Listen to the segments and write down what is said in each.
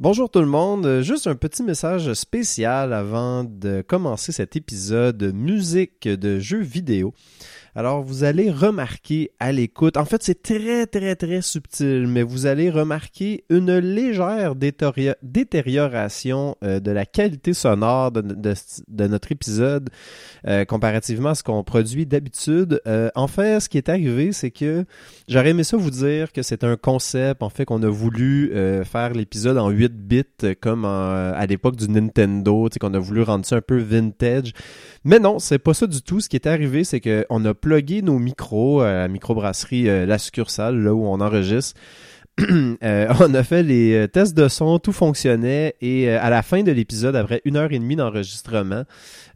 Bonjour tout le monde, juste un petit message spécial avant de commencer cet épisode musique de jeux vidéo. Alors vous allez remarquer à l'écoute, en fait c'est très très très subtil, mais vous allez remarquer une légère détérioration euh, de la qualité sonore de, notre épisode euh, comparativement à ce qu'on produit d'habitude. Euh, en fait, ce qui est arrivé, c'est que j'aurais aimé ça vous dire que c'est un concept, en fait, qu'on a voulu faire l'épisode en 8 bits comme à l'époque du Nintendo, qu'on a voulu rendre ça un peu vintage. Mais non, c'est pas ça du tout. Ce qui est arrivé, c'est qu'on a plugué nos micros à la microbrasserie euh, La Succursale, là où on enregistre. Euh, on a fait les euh, tests de son, tout fonctionnait et à la fin de l'épisode, après une heure et demie d'enregistrement,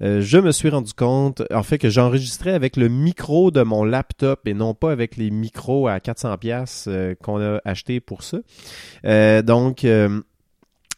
je me suis rendu compte, en fait, que j'enregistrais avec le micro de mon laptop et non pas avec les micros à 400 pièces qu'on a acheté pour ça. donc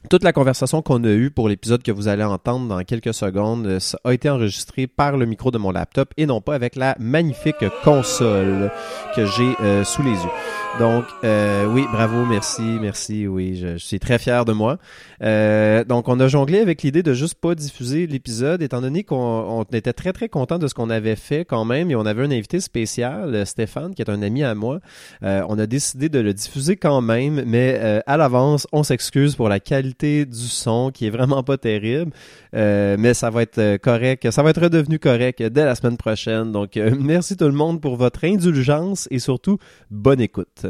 toute la conversation qu'on a eue pour l'épisode que vous allez entendre dans quelques secondes euh, a été enregistrée par le micro de mon laptop et non pas avec la magnifique console que j'ai euh, sous les yeux. Donc, euh, oui, bravo, merci, merci, oui, je, suis très fier de moi. Euh, donc, on a jonglé avec l'idée de juste pas diffuser l'épisode, étant donné qu'on était très, très content de ce qu'on avait fait quand même, et on avait un invité spécial, euh, Stéphane, qui est un ami à moi. on a décidé de le diffuser quand même, mais à l'avance, on s'excuse pour la qualité du son, qui est vraiment pas terrible, mais ça va être correct, ça va être redevenu correct dès la semaine prochaine. Donc, merci tout le monde pour votre indulgence et surtout, bonne écoute.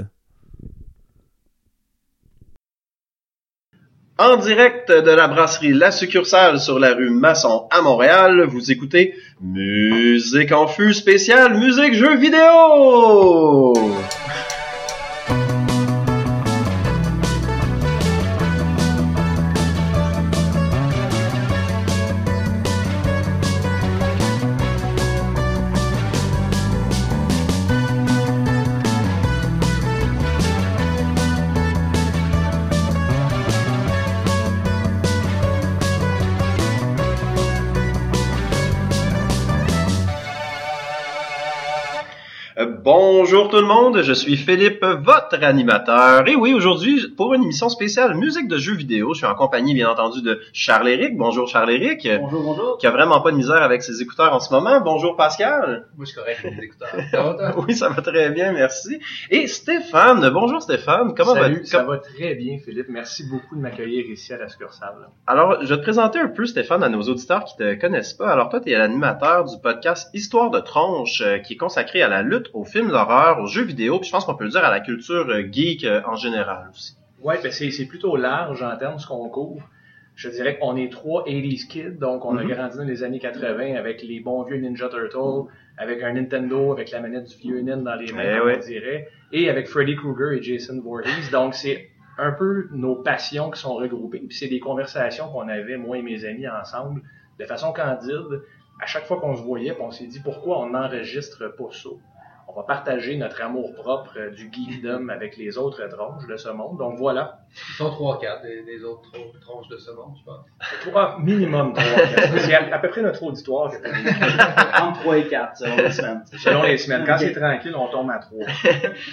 En direct de la brasserie La Succursale sur la rue Masson à Montréal, vous écoutez Musique en fût spéciale musique jeux vidéo. Bonjour tout le monde, je suis Philippe, votre animateur. Et oui, aujourd'hui, pour une émission spéciale musique de jeux vidéo, je suis en compagnie, bien entendu, de Charles-Éric. Bonjour Charles-Éric. Bonjour, bonjour. Qui a vraiment pas de misère avec ses écouteurs en ce moment. Bonjour Pascal. Moi, je suis correct avec les écouteurs. Ça va, oui, ça va très bien, merci. Et Stéphane. Bonjour Stéphane. Comment vas-tu? Ça va très bien, Philippe. Merci beaucoup de m'accueillir ici à la succursale. Alors, je vais te présenter un peu, Stéphane, à nos auditeurs qui te connaissent pas. Alors, toi, tu es l'animateur du podcast Histoire de tronche, euh, qui est consacré à la lutte aux films d'horreur aux jeux vidéo, puis je pense qu'on peut le dire à la culture euh, geek euh, en général aussi. Ouais, ben c'est plutôt large en termes de ce qu'on couvre. Je dirais qu'on est trois 80s kids, donc on a mm-hmm. grandi dans les années 80 avec les bons vieux Ninja Turtles, avec un Nintendo, avec la manette du vieux Nin dans les mains, eh on dirait, et avec Freddy Krueger et Jason Voorhees. Donc c'est un peu nos passions qui sont regroupées. Puis c'est des conversations qu'on avait, moi et mes amis, ensemble, de façon candide. À chaque fois qu'on se voyait, on s'est dit pourquoi on n'enregistre pas ça? On va partager notre amour propre euh, du geekdom avec les autres tronches de ce monde. Donc voilà. Ils sont 3-4 des, autres tronches de ce monde, je pense. 3, minimum 3 C'est à, peu près notre auditoire. Entre 3 et 4, selon les semaines. Selon les semaines. Quand c'est tranquille, on tombe à 3.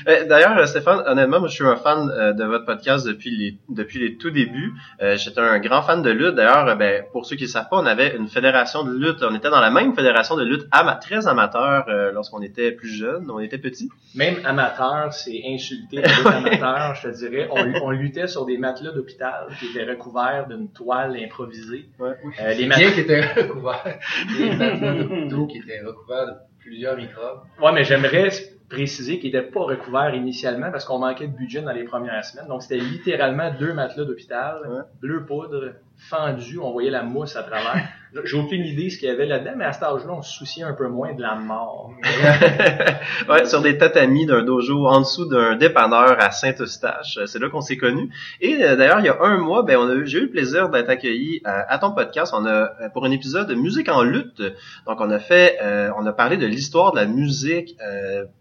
Euh, d'ailleurs, euh, Stéphane, honnêtement, moi, je suis un fan de votre podcast depuis les, depuis les tout débuts. J'étais un grand fan de lutte. D'ailleurs, ben, pour ceux qui ne savent pas, on avait une fédération de lutte. On était dans la même fédération de lutte ama très amateur lorsqu'on était plus jeune on était petit. Même amateur, c'est insulté amateur, je te dirais. On, luttait sur des matelas d'hôpital qui étaient recouverts d'une toile improvisée. Ouais. Euh, les matelas qui étaient recouverts. des matelas d'hôpitaux qui étaient recouverts de plusieurs microbes. Ouais, mais j'aimerais préciser qu'ils n'étaient pas recouverts initialement parce qu'on manquait de budget dans les premières semaines. Donc, c'était littéralement deux matelas d'hôpital, bleu poudre, fendu, on voyait la mousse à travers. J'ai aucune idée ce qu'il y avait là-dedans, mais à cet âge-là, on se souciait un peu moins de la mort. ouais, sur des tatamis d'un dojo en dessous d'un dépanneur à Saint-Eustache. C'est là qu'on s'est connus. Et euh, d'ailleurs, il y a un mois, ben, j'ai eu le plaisir d'être accueilli euh, à ton podcast. On a euh, pour un épisode de musique en lutte. Donc, on a fait, on a parlé de l'histoire de la musique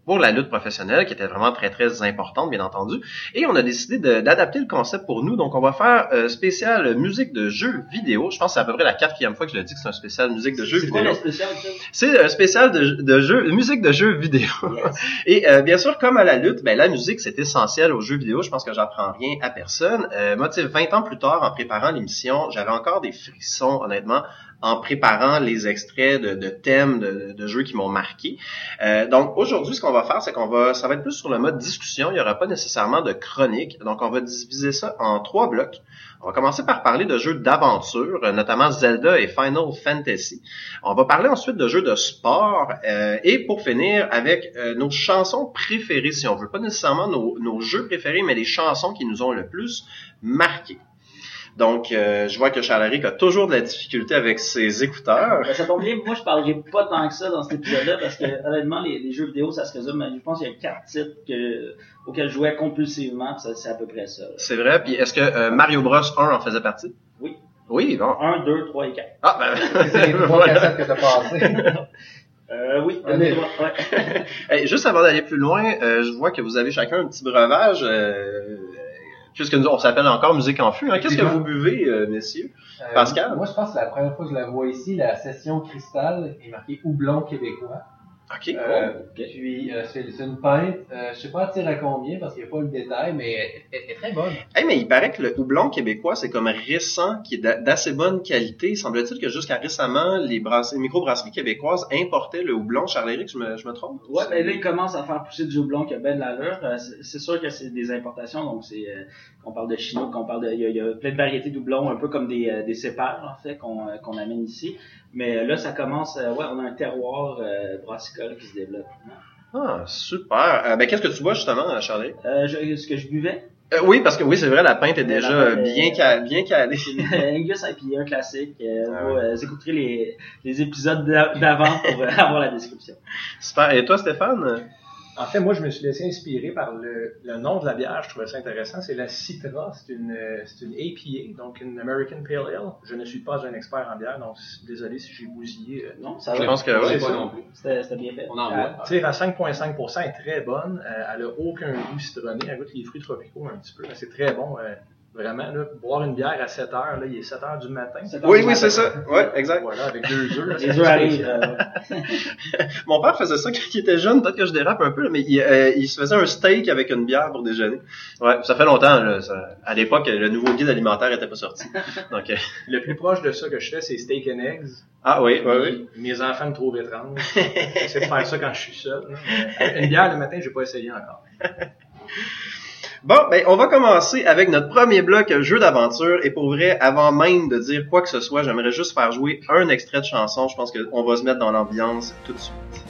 pour la lutte professionnelle, qui était vraiment très très importante, bien entendu. Et on a décidé d'adapter le concept pour nous. Donc, on va faire spécial musique de jeux vidéo. Je pense que c'est à peu près la quatrième fois que je le dis que c'est un spécial musique de jeux C'est vidéo. spécial? C'est un spécial de, de musique de jeux vidéo. Yes. Et euh, bien sûr, comme à la lutte, ben la musique c'est essentiel aux jeux vidéo. Je pense que j'apprends rien à personne. Euh, moi, tu sais, 20 ans plus tard, en préparant l'émission, j'avais encore des frissons, honnêtement, en préparant les extraits de, thèmes de, jeux qui m'ont marqué. Euh, donc aujourd'hui, ce qu'on va faire, c'est qu'on va, ça va être plus sur le mode discussion. Il n'y aura pas nécessairement de chronique. Donc on va diviser ça en trois blocs. On va commencer par parler de jeux d'aventure, notamment Zelda et Final Fantasy. On va parler ensuite de jeux de sport euh, et pour finir avec euh, nos chansons préférées, si on veut. Pas nécessairement nos, jeux préférés, mais les chansons qui nous ont le plus marqué. Donc, euh, je vois que Charles-Éric a toujours de la difficulté avec ses écouteurs. Ben, ça tombe bien, moi je parlerai pas tant que ça dans cet épisode-là parce que honnêtement les, les jeux vidéo ça se résume, à- je pense qu'il y a quatre titres que, auxquels je jouais compulsivement, c'est à peu près ça. C'est vrai. Puis est-ce que euh, Mario Bros 1 en faisait partie? Oui. Oui, bon. 1, 2, 3 et 4. Ah, ben, C'est les trois voilà. cassettes que t'as passées. Euh, oui, trois, ouais. Hey, juste avant d'aller plus loin, euh, je vois que vous avez chacun un petit breuvage. Euh, puisque nous, on s'appelle encore Musique en fût. Hein? Qu'est-ce que vous buvez, euh, messieurs? Euh, Pascal? Moi, je pense que c'est la première fois que je la vois ici, la session cristal est marquée houblon québécois. OK. Euh. Puis, euh, c'est une pinte. Euh, je sais pas à à combien parce qu'il n'y a pas le détail, mais elle, est très bonne. Hey, mais il paraît que le houblon québécois, c'est comme récent, qui est d'a- d'assez bonne qualité. Semble-t-il que jusqu'à récemment, les, brasseries- les microbrasseries québécoises importaient le houblon. Charles-Éric, je me, je me trompe? Ouais, ben là, ils commencent à faire pousser du houblon qui a bien de l'allure. Euh, c'est c'est sûr que c'est des importations, donc c'est qu'on parle de chinois, qu'on parle de. Il y, a- il y a plein de variétés de houblon, un peu comme des, euh, des cépages, en fait, qu'on euh, qu'on amène ici. Mais euh, là, ça commence. euh, ouais, on a un terroir euh, brassicole qui se développe. Ah, super. Ben, qu'est-ce que tu bois, justement, Charles-Éric? Euh, je- ce que je buvais, Euh, oui, parce que oui, c'est vrai, la pinte est déjà euh, bien, ca- bien calée. Angus IPA un classique. Euh, Ah vous, ouais. écouterez les, les épisodes d'a- d'avant pour avoir la description. Super. Et toi, Stéphane? En fait, moi, je me suis laissé inspirer par le, le nom de la bière. Je trouvais ça intéressant. C'est la Citra. C'est une, euh, c'est une APA, donc une American Pale Ale. Je ne suis pas un expert en bière, donc désolé si j'ai bousillé. euh, Non, ça Je va. pense que Je oui. sais pas ça. non plus. C'était c'était bien fait. On en Elle voit. tire à 5,5%, elle est très bonne. Euh, elle a aucun goût citronné. Elle goûte les fruits tropicaux un petit peu. mais C'est très bon. euh, vraiment, là, boire une bière à 7 heures, là, il est 7 heures du matin. C'est Oui, oui, c'est ça. Ouais, exact. Voilà, avec deux œufs. Les arrivent. Mon père faisait ça quand il était jeune, peut-être que je dérape un peu, là, mais il, euh, il se faisait un steak avec une bière pour déjeuner. Ouais, ça fait longtemps, là, ça- à l'époque, le nouveau guide alimentaire était pas sorti. Donc, euh, Le plus proche de ça que je fais, c'est steak and eggs. ah oui, oui, oui. Mes enfants me trouvent étrange. J'essaie de faire ça quand je suis seul. Une bière le matin, j'ai pas essayé encore. Bon, ben, on va commencer avec notre premier bloc euh, jeu d'aventure. Et pour vrai, avant même de dire quoi que ce soit, j'aimerais juste faire jouer un extrait de chanson. Je pense qu'on va se mettre dans l'ambiance tout de suite.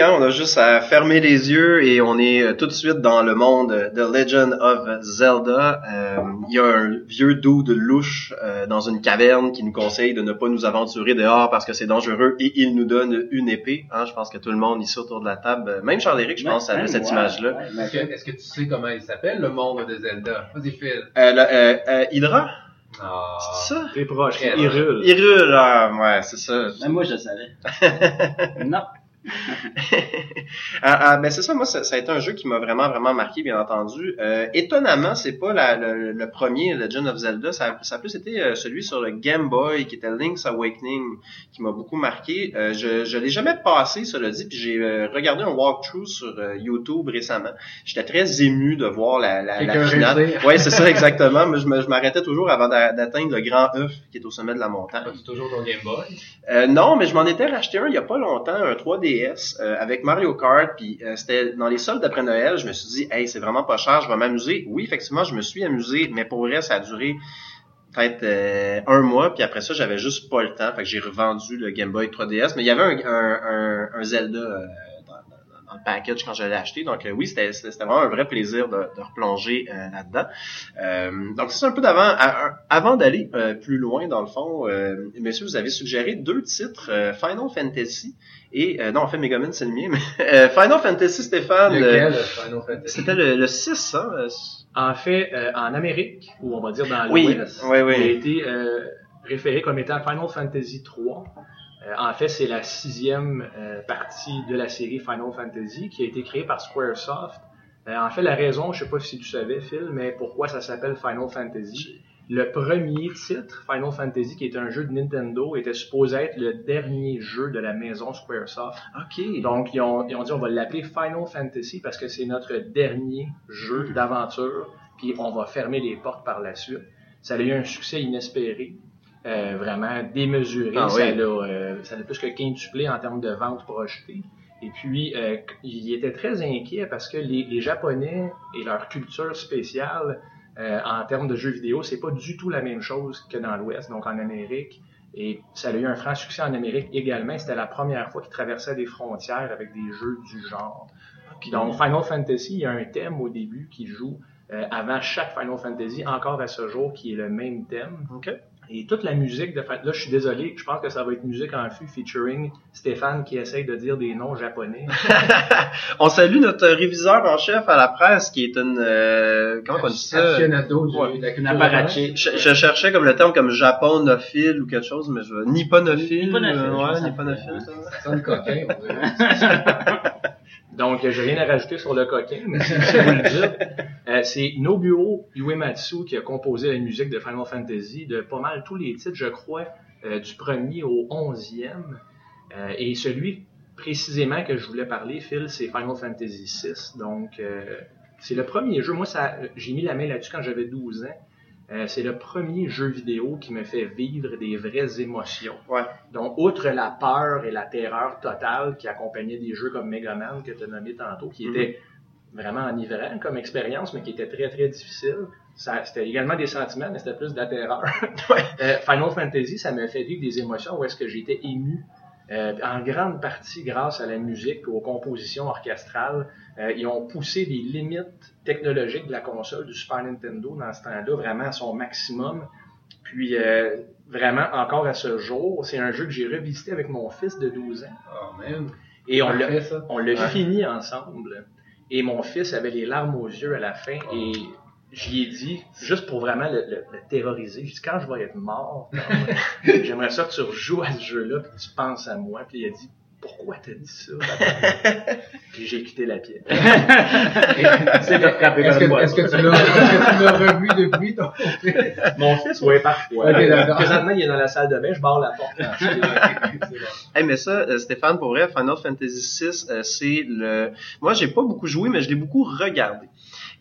Hein, on a juste à fermer les yeux et on est euh, tout de suite dans le monde de Legend of Zelda. Euh, Il y a un vieux doux de louche euh, dans une caverne qui nous conseille de ne pas nous aventurer dehors parce que c'est dangereux et il nous donne une épée. Hein, je pense que tout le monde ici autour de la table, même Charles-Éric, je pense, avait cette image-là. ouais, Est-ce que, tu sais comment il s'appelle, le monde de Zelda? Vas-y, Phil. Euh, le- euh, euh, Hydra, Ah. c'est ça? T'es proche, Très il proche. rule. Hyrule, ah, ouais, c'est ça. Même moi, je le savais. non. Ah, ah, ben c'est ça, moi ça, ça a été un jeu qui m'a vraiment vraiment marqué, bien entendu. Euh, étonnamment, c'est pas la- le, le premier Legend of Zelda, ça, a- ça a plus été euh, celui sur le Game Boy qui était Link's Awakening qui m'a beaucoup marqué. Euh, je je l'ai jamais passé, cela dit, puis j'ai euh, regardé un walkthrough sur euh, YouTube récemment. J'étais très ému de voir la, la, finale. Ouais, c'est ça exactement. Mais je m'arrêtais toujours avant d'a- d'atteindre le grand œuf qui est au sommet de la montagne. Toujours ton Game Boy? Euh, non, mais je m'en étais racheté un il y a pas longtemps, un 3DS euh, avec Mario Kart, puis euh, c'était dans les soldes d'après Noël. Je me suis dit, hey, c'est vraiment pas cher, je vais m'amuser. Oui, effectivement, je me suis amusé, mais pour vrai, ça a duré peut-être euh, un mois, puis après ça, j'avais juste pas le temps, fait que j'ai revendu le Game Boy 3DS. Mais il y avait un, Zelda dans, le package quand je l'ai acheté. Donc euh, oui, c'était c'était vraiment un vrai plaisir de, de replonger euh, là-dedans. Euh, donc c'est un peu d'avant, avant d'aller euh, plus loin dans le fond, euh, messieurs, vous avez suggéré deux titres, euh, Final Fantasy et euh, non en fait Megaman c'est le mien, mais euh, Final Fantasy Stéphane, Lequel, c'était le, le 6, hein? En fait, euh, en Amérique, ou on va dire dans Oui, l'Ouest, oui, oui. il a été euh, référé comme étant Final Fantasy 3. Euh, en fait, c'est la sixième euh, partie de la série Final Fantasy qui a été créée par Squaresoft. Euh, en fait, la raison, je sais pas si tu savais, Phil, mais pourquoi ça s'appelle Final Fantasy? Le premier titre, Final Fantasy, qui est un jeu de Nintendo, était supposé être le dernier jeu de la maison Squaresoft. Ok. Donc, ils ont, ils ont dit on va l'appeler Final Fantasy parce que c'est notre dernier jeu d'aventure, puis on va fermer les portes par la suite. Ça a eu un succès inespéré, euh, vraiment démesuré. Ah ça, oui. l'a, euh, ça l'a plus que quintuplé en termes de ventes projetées. Et puis, euh, il était très inquiet parce que les, les Japonais et leur culture spéciale euh, en termes de jeux vidéo, c'est pas du tout la même chose que dans l'Ouest, donc en Amérique. Et ça a eu un franc succès en Amérique également. C'était la première fois qu'ils traversaient des frontières avec des jeux du genre. Donc, Final Fantasy, il y a un thème au début qui joue euh, avant chaque Final Fantasy, encore à ce jour, qui est le même thème. Ok. Et toute la musique de Fa- là, je suis désolé, je pense que ça va être musique en fût featuring Stéphane qui essaye de dire des noms japonais. on salue notre réviseur en chef à la presse qui est une euh, comment on dit ça? Aficionado du- Ouais. de apparatchik. je, je cherchais comme le terme comme japonophile ou quelque chose mais je nipponophile Nipponophile, euh, ouais que ça nipponophile fait, ça. Ça sonne coquin. Donc, j'ai rien à rajouter sur le coquin, mais si vous le dire, euh, c'est Nobuo Uematsu qui a composé la musique de Final Fantasy de pas mal tous les titres, je crois, euh, du premier au onzième. Euh, et celui précisément que je voulais parler, Phil, c'est Final Fantasy VI. Donc, euh, c'est le premier jeu. Moi, ça, j'ai mis la main là-dessus quand j'avais 12 ans. Euh, c'est le premier jeu vidéo qui me fait vivre des vraies émotions. Ouais. Donc, outre la peur et la terreur totale qui accompagnait des jeux comme Mega Man que tu as nommé tantôt, qui Mhm. était vraiment enivrant comme expérience, mais qui était très, très difficile. C'était également des sentiments, mais c'était plus de la terreur. Euh, Final Fantasy, ça m'a fait vivre des émotions où est-ce que j'étais ému. Euh, en grande partie grâce à la musique et aux compositions orchestrales. Euh, ils ont poussé les limites technologiques de la console du Super Nintendo dans ce temps-là, vraiment à son maximum. Puis euh, vraiment, encore à ce jour, c'est un jeu que j'ai revisité avec mon fils de 12 ans. Oh, man. Et on l'a on l'a Ouais. fini ensemble. Et mon fils avait les larmes aux yeux à la fin. Et j'y ai dit, juste pour vraiment le, le- le terroriser, j'ai dit, quand je vais être mort, j'aimerais ça que tu rejoues à ce jeu-là, puis tu penses à moi. Puis il a dit, pourquoi t'as dit ça? puis j'ai quitté la pièce. C'est Est-ce que, est-ce que tu l'as, est-ce que tu l'as revu depuis ton Mon fils, oui, parfois. Ok, d'accord. Présentement, il est dans la salle de bain, je barre la porte. Hey, mais ça, euh, Stéphane, pour vrai, Final Fantasy VI, euh, c'est le. Moi, j'ai pas beaucoup joué, mais je l'ai beaucoup regardé.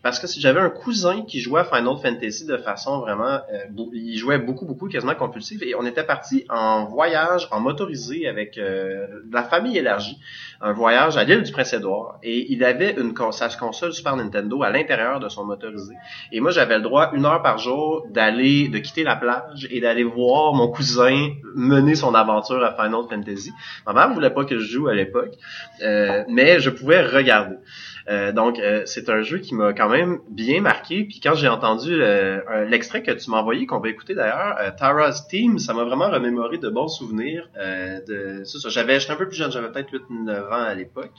Parce que si j'avais un cousin qui jouait à Final Fantasy de façon vraiment, euh, il jouait beaucoup, beaucoup, quasiment compulsif, et on était parti en voyage, en motorisé avec euh, la famille élargie, un voyage à l'île du Prince-Édouard, et il avait une sa console Super Nintendo à l'intérieur de son motorisé. Et moi, j'avais le droit une heure par jour d'aller, de quitter la plage et d'aller voir mon cousin mener son aventure à Final Fantasy. Ma mère voulait pas que je joue à l'époque, euh, mais je pouvais regarder. Euh, donc, euh, c'est un jeu qui m'a quand même bien marqué. Puis quand j'ai entendu euh, l'extrait que tu m'as envoyé, qu'on va écouter d'ailleurs, euh, Tara's Team, ça m'a vraiment remémoré de bons souvenirs. Euh, de c'est ça, j'avais, j'étais un peu plus jeune, j'avais peut-être 8-9 ans à l'époque.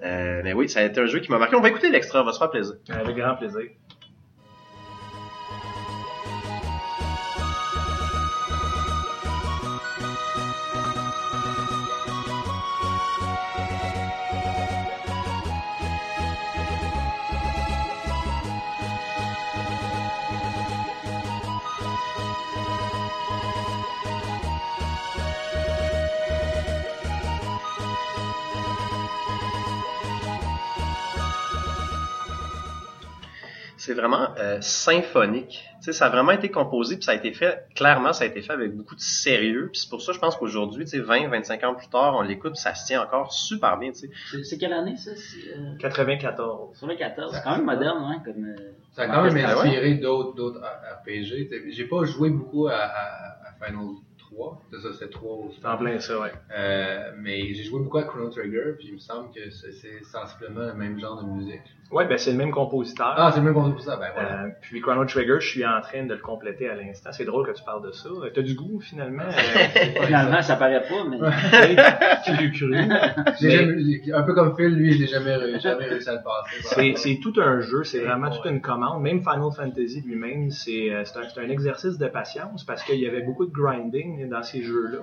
Mais oui, ça a été un jeu qui m'a marqué. On va écouter l'extrait, on va se faire plaisir. Avec grand plaisir. C'est vraiment euh, symphonique. Tu sais, ça a vraiment été composé, puis ça a été fait, clairement, ça a été fait avec beaucoup de sérieux. Puis c'est pour ça, je pense qu'aujourd'hui, tu sais, 20, 25 ans plus tard, on l'écoute, ça se tient encore super bien, tu sais. C'est- C'est quelle année, ça? C'est, euh, 94. Sur le 14. C'est quand même moderne, hein, comme... euh, Ça a quand même Ah ouais? inspiré d'autres, d'autres RPG. J'ai pas joué beaucoup à, à, à Final 3. T'as ça, c'était 3 ou C'est en plein ça, ouais. Euh, mais j'ai joué beaucoup à Chrono Trigger, puis il me semble que c'est c'est sensiblement le même genre de musique. Ouais, ben c'est le même compositeur. Ah, c'est le même ça, ben voilà. Euh, puis Chrono Trigger, je suis en train de le compléter à l'instant. C'est drôle que tu parles de ça. Euh, T'as du goût finalement? Euh, Finalement, ça paraît pas, mais. tu l'as cru. Mais- jamais- un peu comme Phil, lui, je l'ai jamais, jamais réussi à le passer. C'est, c'est tout un jeu, c'est vraiment toute une commande. Même Final Fantasy lui-même, c'est, un, c'est un exercice de patience parce qu'il y avait beaucoup de grinding dans ces jeux-là.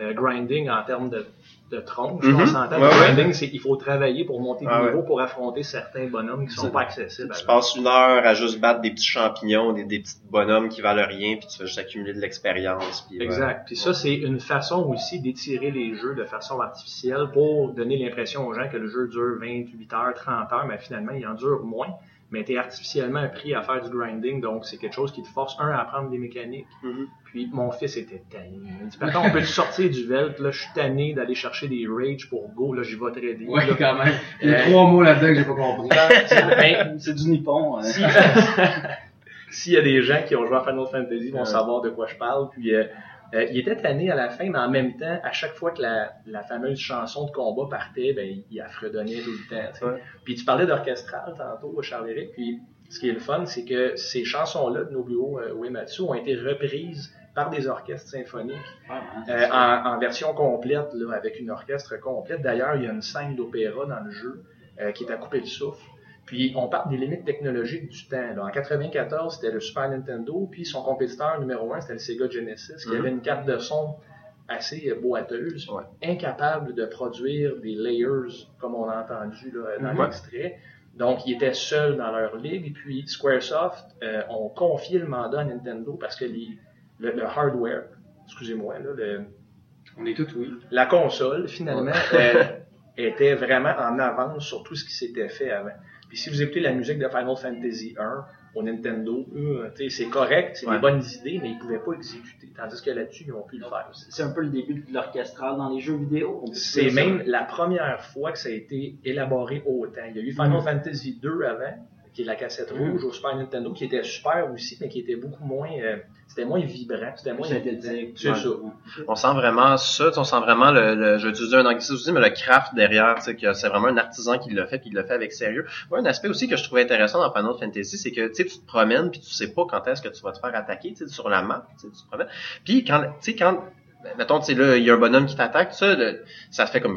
Euh, grinding en termes de, de tronche, on s'entend. Ouais, Le ouais. grinding, c'est qu'il faut travailler pour monter de Ah niveau pour affronter certains bonhommes qui sont pas accessibles. Tu passes une heure à juste battre des petits champignons, des, des petits bonhommes qui valent rien, puis tu vas juste accumuler de l'expérience. Exact. Puis ça, c'est une façon aussi d'étirer les jeux de façon artificielle pour donner l'impression aux gens que le jeu dure 28 heures, 30 heures, mais finalement, il en dure moins. Mais tu es artificiellement pris à faire du grinding, donc c'est quelque chose qui te force, un, à apprendre des mécaniques. Mhm. Puis mon fils était tanné. Il dit, Papa, on peut sortir du Velt, là, je suis tanné d'aller chercher des rage pour Go, là, j'y vais trader. Ouais, là. quand même. Il y a trois mots là-dedans que j'ai pas compris. Ben, C'est du Nippon. si- S'il y a des gens qui ont joué à Final Fantasy, ils vont Ouais. savoir de quoi je parle. Puis euh, euh, il était tanné à la fin, mais en même temps, à chaque fois que la, la fameuse chanson de combat partait, ben, il, affredonnait tout le temps. Ouais. Puis tu parlais d'orchestral tantôt, Charles-Éric, puis ce qui est le fun, c'est que ces chansons-là de Nobuo euh, Uematsu ont été reprises par des orchestres symphoniques Ouais, hein, euh, en, en version complète, là, avec une orchestre complète. D'ailleurs, il y a une scène d'opéra dans le jeu euh, qui est à couper le souffle. Puis on parle des limites technologiques du temps. Là. En 94, c'était le Super Nintendo, puis son compétiteur numéro un, c'était le Sega Genesis, qui Mhm. avait une carte de son assez euh, boiteuse, Ouais. incapable de produire des layers comme on a entendu là, dans Ouais. l'extrait. Donc, ils étaient seuls dans leur ligue. Et puis, Squaresoft euh, ont confié le mandat à Nintendo parce que les, le, le hardware, excusez-moi, là, le, On est tous oui. la console, finalement, euh, était vraiment en avance sur tout ce qui s'était fait avant. Puis si vous écoutez la musique de Final Fantasy 1 au Nintendo, eux, tu sais, c'est correct, c'est Ouais. des bonnes idées, mais ils pouvaient pas exécuter. Tandis que là-dessus, ils ont pu le faire. C'est un peu le début de l'orchestral dans les jeux vidéo. C'est ça. même la première fois que ça a été élaboré autant. Il y a eu Final Fantasy 2 avant, qui est la cassette rouge au Super Nintendo, qui était super aussi, mais qui était beaucoup moins, euh, c'était moins vibrant, c'était moins synthétique. C'est Ouais. ça. On sent vraiment ça, on sent vraiment le, le je vais utiliser un anglicisme aussi, mais le craft derrière, tu sais, que c'est vraiment un artisan qui l'a fait, puis il l'a fait avec sérieux. Ouais, un aspect aussi que je trouvais intéressant dans Final Fantasy, c'est que tu te promènes, puis tu sais pas quand est-ce que tu vas te faire attaquer, tu sais, sur la map, tu te promènes. Puis quand, tu sais, quand mettons, tu sais, là, il y a un bonhomme qui t'attaque, ça, le- ça fait comme,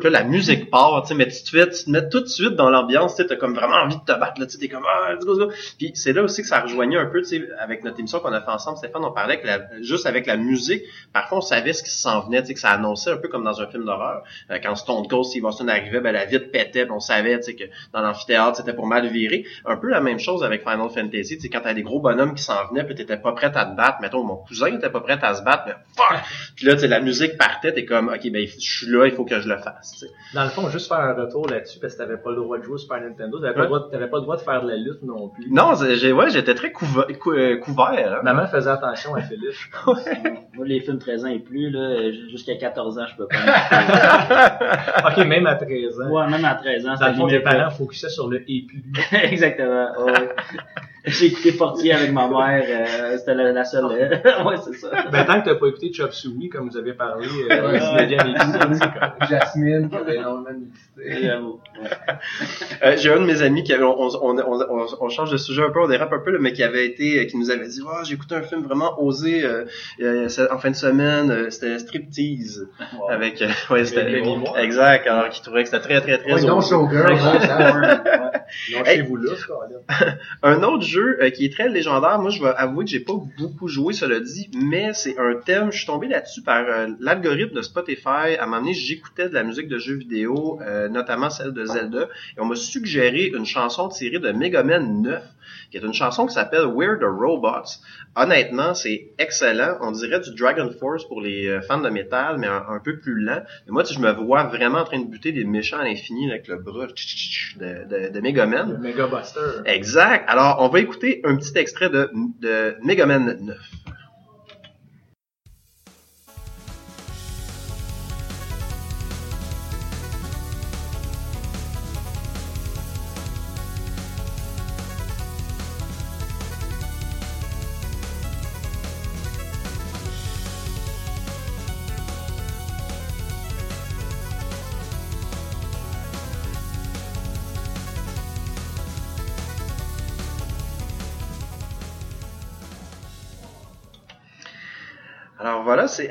puis là, la musique part, tu sais, mais tu te fais, tu te mets tout de suite dans l'ambiance, tu sais, t'as comme vraiment envie de te battre, là, tu t'es comme, ah, let's go, let's go. Puis c'est là aussi que ça rejoignait un peu, tu sais, avec notre émission qu'on a fait ensemble, Stéphane, on parlait que la- juste avec la musique, parfois on savait ce qui s'en venait, tu sais, que ça annonçait un peu comme dans un film d'horreur. Euh, quand Stone Cold Steve Austin arrivait, ben la vitre pétait, on savait, tu sais, que dans l'amphithéâtre, c'était pour mal virer. Un peu la même chose avec Final Fantasy, tu sais, quand t'as des gros bonhommes qui s'en venaient, puis t'étais pas prêt à te battre, mettons, mon cousin était pas prêt à se battre, mais fuck! Puis là, tu sais, la musique partait, t'es comme, ok, ben je suis là, il faut que je le fasse, tu sais. Dans le fond, juste faire un retour là-dessus, parce que t'avais pas le droit de jouer au Super Nintendo, t'avais pas, Ouais. le droit pas le droit de faire de la lutte non plus. Non, j'ai, ouais, j'étais très cou- euh, couvert, hein. Maman faisait attention à Philippe. je pense. Moi, les films 13 ans et plus, là, jusqu'à 14 ans, je peux pas. ok, même à 13 ans. ouais, même à 13 ans, Dans le fond, tes parents focusaient sur le et plus. Exactement. ouais. J'ai écouté Portier avec ma mère, euh, c'était la, la seule. euh, ouais, c'est ça. Ben, tant que t'as pas écouté Chop Suey, comme vous avez parlé, euh, Ouais. Jasmine, qui avait énormément d'utilité. J'avoue. Ouais. Euh, j'ai un de mes amis qui avait, on, on, on, on, on change de sujet un peu, on dérape un peu, là, mais qui avait été, euh, qui nous avait dit, oh, j'ai écouté un film vraiment osé euh, euh, en fin de semaine, euh, c'était Striptease Wow. avec, euh, ouais, c'était exact, alors qu'il trouvait que c'était très très très Ouais, non, osé. Showgirl. Vous là, là Un autre jeu euh, qui est très légendaire, moi je vais avouer que j'ai pas beaucoup joué, cela dit, mais c'est un thème, je suis tombé là-dessus par euh, l'algorithme de Spotify. À un moment donné, j'écoutais de la musique de jeux vidéo, euh, notamment celle de Zelda, et on m'a suggéré une chanson tirée de Mega Man 9, qui est une chanson qui s'appelle We're the Robots. Honnêtement, c'est excellent. On dirait du Dragon Force pour les fans de métal, mais un, un peu plus lent. Et moi, tu je me vois vraiment en train de buter des méchants à l'infini avec le bras de, de, de Mega Man. Le Mega Buster. Exact. Alors, on va écouter un petit extrait de, de Mega Man 9.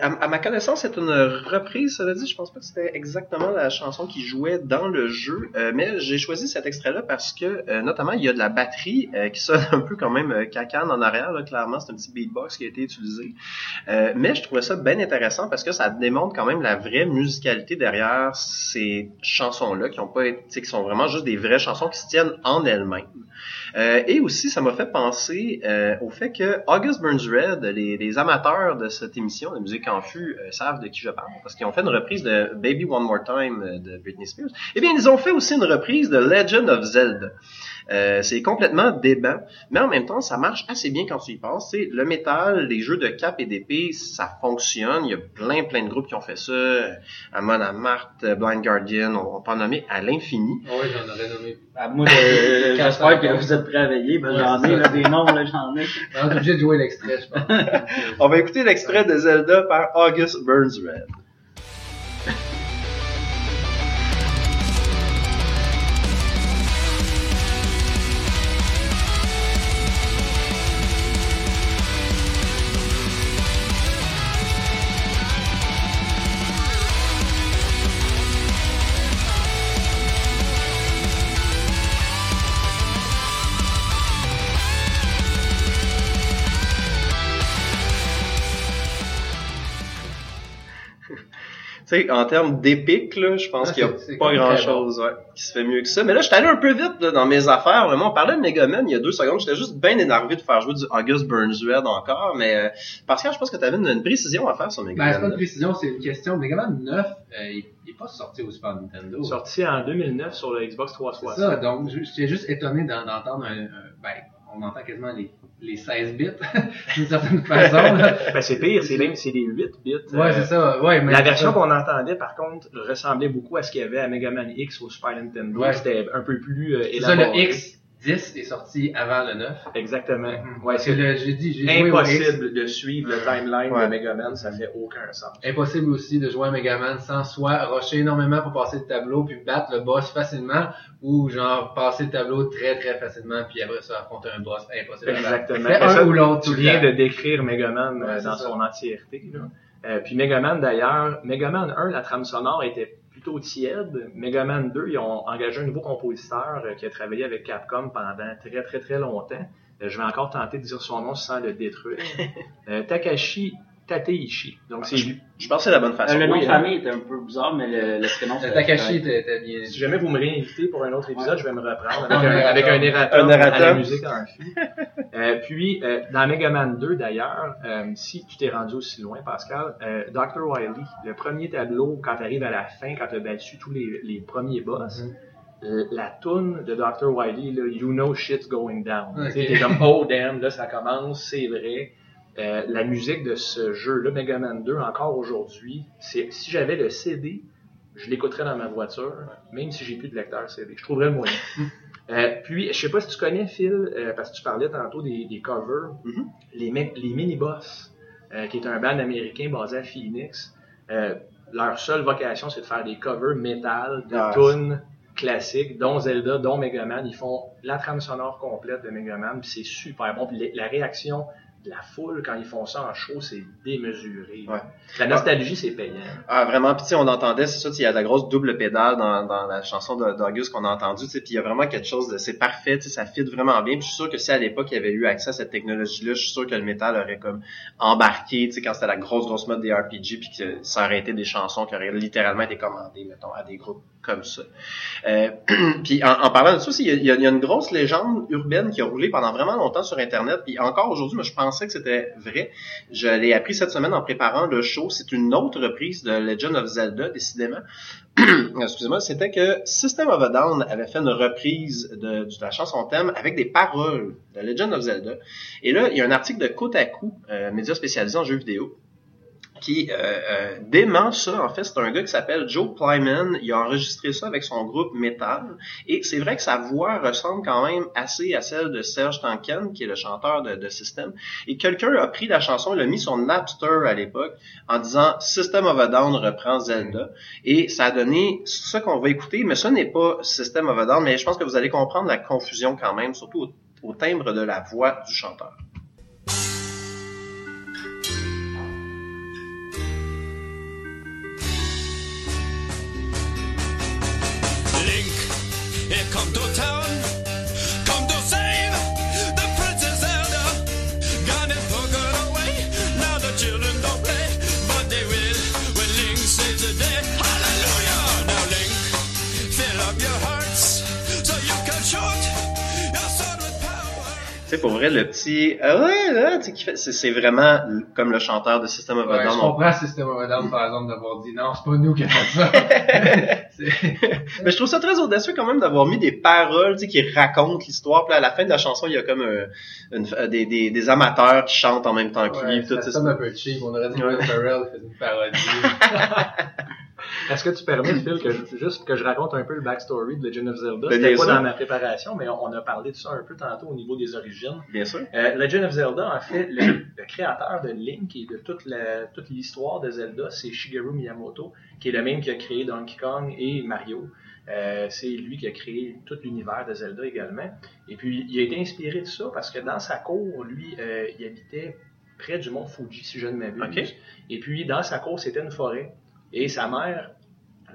À, ma connaissance, c'est une reprise, cela dit. Je pense pas que c'était exactement la chanson qui jouait dans le jeu, euh, mais j'ai choisi cet extrait-là parce que, euh, notamment, il y a de la batterie euh, qui sonne un peu quand même cacane en arrière. Là, clairement, c'est un petit beatbox qui a été utilisé. Mais je trouvais ça bien intéressant parce que ça démontre quand même la vraie musicalité derrière ces chansons-là, qui ont pas qui sont vraiment juste des vraies chansons qui se tiennent en elles-mêmes. Et aussi, ça m'a fait penser au fait que August Burns Red, les, amateurs de cette émission musique en fût euh, savent de qui je parle, parce qu'ils ont fait une reprise de Baby One More Time euh, de Britney Spears. Eh bien, ils ont fait aussi une reprise de Legend of Zelda. Euh, c'est complètement débat, mais en même temps, ça marche assez bien quand tu y penses. Tu sais, le métal, les jeux de cap et d'épée, ça fonctionne. Il y a plein, plein de groupes qui ont fait ça. Amon Amarth, Blind Guardian, on, on peut en nommer à l'infini. Oui, j'en aurais nommé. Ah, moi, je- j'espère que vous êtes prêts à veiller. Ben, j'en ai, là, des noms, là, j'en ai. On est obligé de jouer l'extrait, je pense. On va écouter l'extrait de Zelda par August Burns Red. Sais, en termes d'épique, là, je pense Ah, qu'il n'y a c'est- c'est pas quand même grand très chose ouais, qui se fait mieux que ça. Mais là, j'étais allé un peu vite là, dans mes affaires. Vraiment, on parlait de Megaman il y a deux secondes. J'étais juste bien énervé de faire jouer du August Burns Red encore. Mais euh, Pascal, je pense que tu avais une, une précision à faire sur Ben, Megaman. c'est pas une précision, c'est une question. Megaman 9, euh, il, il est pas sorti au Super Nintendo. Sorti en 2009 sur le Xbox C'est 360. ça, donc je- j'étais juste étonné d'en- d'entendre un, un- ben, on entend quasiment les, les 16 bits, d'une certaine façon. Ben, c'est pire, c'est même c'est des 8 bits. Ouais, Euh, c'est ça, ouais, mais La version qu'on entendait, par contre, ressemblait beaucoup à ce qu'il y avait à Mega Man X au Super Nintendo. Ouais. C'était un peu plus euh, C'est ça, élaboré. le X10 est sorti avant le 9. Exactement. Mhm. Ouais, Parce que c'est le- j'ai dit, j'ai joué au impossible de suivre le timeline Ouais. de Mega Man, ça fait aucun sens. Impossible aussi de jouer à Megaman sans soit rusher énormément pour passer le tableau puis battre le boss facilement ou genre passer le tableau très très facilement puis après ça affronter un boss impossible. Exactement. Un ça, ou l'autre Tu viens de décrire Mega Man euh, Ouais, c'est dans son entièreté. Là. Euh, puis Mega Man d'ailleurs, Mega Man 1, la trame sonore était plutôt tiède. Mega Man 2, ils ont engagé un nouveau compositeur euh, qui a travaillé avec Capcom pendant très très très longtemps. Euh, je vais encore tenter de dire son nom sans le détruire. Euh, Takashi Tateishi. Donc c'est lui. Je pense que c'est la bonne façon. Euh, le nom oui, de hein. famille était un peu bizarre, mais le, le prénom, Takashi était bien. Si jamais vous me réinvitez pour un autre épisode, je vais me reprendre avec, un, avec un erratum Un à la musique en. Euh, puis, euh, dans Mega Man 2, d'ailleurs, euh, si tu t'es rendu aussi loin, Pascal, euh, Dr. Wily, le premier tableau, quand tu arrives à la fin, quand tu as battu tous les, les premiers boss, Mhm. euh, la toune de Dr. Wily, là, You Know Shit's Going Down. Ok. Tu sais, T'es comme, oh damn, là ça commence, c'est vrai. Euh, la musique de ce jeu-là, Mega Man 2, encore aujourd'hui, c'est si j'avais le CD, je l'écouterais dans ma voiture, même si j'ai plus de lecteur CD. Je trouverais le moyen. Euh, puis, je sais pas si tu connais, Phil, euh, parce que tu parlais tantôt des, des covers, Mhm. les, les mini-boss, qui est un band américain basé à Phoenix. Leur seule vocation, c'est de faire des covers métal de Ah, tunes classiques, dont Zelda, dont Mega Man. Ils font la trame sonore complète de Mega Man, puis c'est super bon. Puis la réaction la foule quand ils font ça en show, c'est démesuré. Ouais. La nostalgie, c'est payant. Ah, vraiment, puis on entendait, c'est ça, tu sais, il y a de la grosse double pédale dans, dans la chanson d'Auguste qu'on a entendue, puis il y a vraiment quelque chose de, c'est parfait, ça fit vraiment bien, puis je suis sûr que si à l'époque il y avait eu accès à cette technologie-là, je suis sûr que le métal aurait comme embarqué, tu sais, quand c'était la grosse, grosse mode des RPG, puis que ça aurait été des chansons qui auraient littéralement été commandées, mettons, à des groupes comme ça. Euh, puis en, en parlant de ça aussi, il y, y a- une grosse légende urbaine qui a roulé pendant vraiment longtemps sur Internet, puis encore aujourd'hui, moi je pensais que c'était vrai. Je l'ai appris cette semaine en préparant le show. C'est une autre reprise de Legend of Zelda, décidément. Excusez-moi, c'était que System of a Down avait fait une reprise de, la chanson thème avec des paroles de Legend of Zelda. Et là, il y a un article de Kotaku, euh, média spécialisé en jeux vidéo, qui euh, euh, dément ça. En fait, c'est un gars qui s'appelle Joe Plyman. Il a enregistré ça avec son groupe Metal. Et c'est vrai que sa voix ressemble quand même assez à celle de Serge Tankian, qui est le chanteur de, System. Et quelqu'un a pris la chanson, l'a mis sur Napster à l'époque, en disant System of a Down reprend Zelda. Et ça a donné ça qu'on va écouter, mais ça n'est pas System of a Down, mais je pense que vous allez comprendre la confusion quand même, surtout au timbre de la voix du chanteur. come to town. Sais, pour vrai, le petit, ah ouais, là, tu sais, qui fait, c'est, vraiment comme le chanteur de System of a Ouais, je Down. Comprends System of a Down par exemple d'avoir dit non, c'est pas nous qui avons ça. Mais je trouve ça très audacieux quand même d'avoir mis des paroles, tu sais, qui racontent l'histoire. Puis à la fin de la chanson, il y a comme une- euh, des, des, des amateurs qui chantent en même temps que lui. Tout, ça un peu cheap. On aurait dit. Will Ferrell faisait une parodie. Est-ce que tu permets, Phil, que je, juste que je raconte un peu le backstory de Legend of Zelda? Ben, C'était pas dans ma préparation, mais on, a parlé de ça un peu tantôt au niveau des origines. Bien sûr. Euh, Legend of Zelda, en fait, le, le créateur de Link et de toute la- toute l'histoire de Zelda, c'est Shigeru Miyamoto, qui est le même qui a créé Donkey Kong et Mario. Euh, c'est lui qui a créé tout l'univers de Zelda également. Et puis, il a été inspiré de ça parce que dans sa cour, lui, euh, il habitait près du mont Fuji, si je ne m'abuse. Ok. Et puis, dans sa cour, c'était une forêt. Et sa mère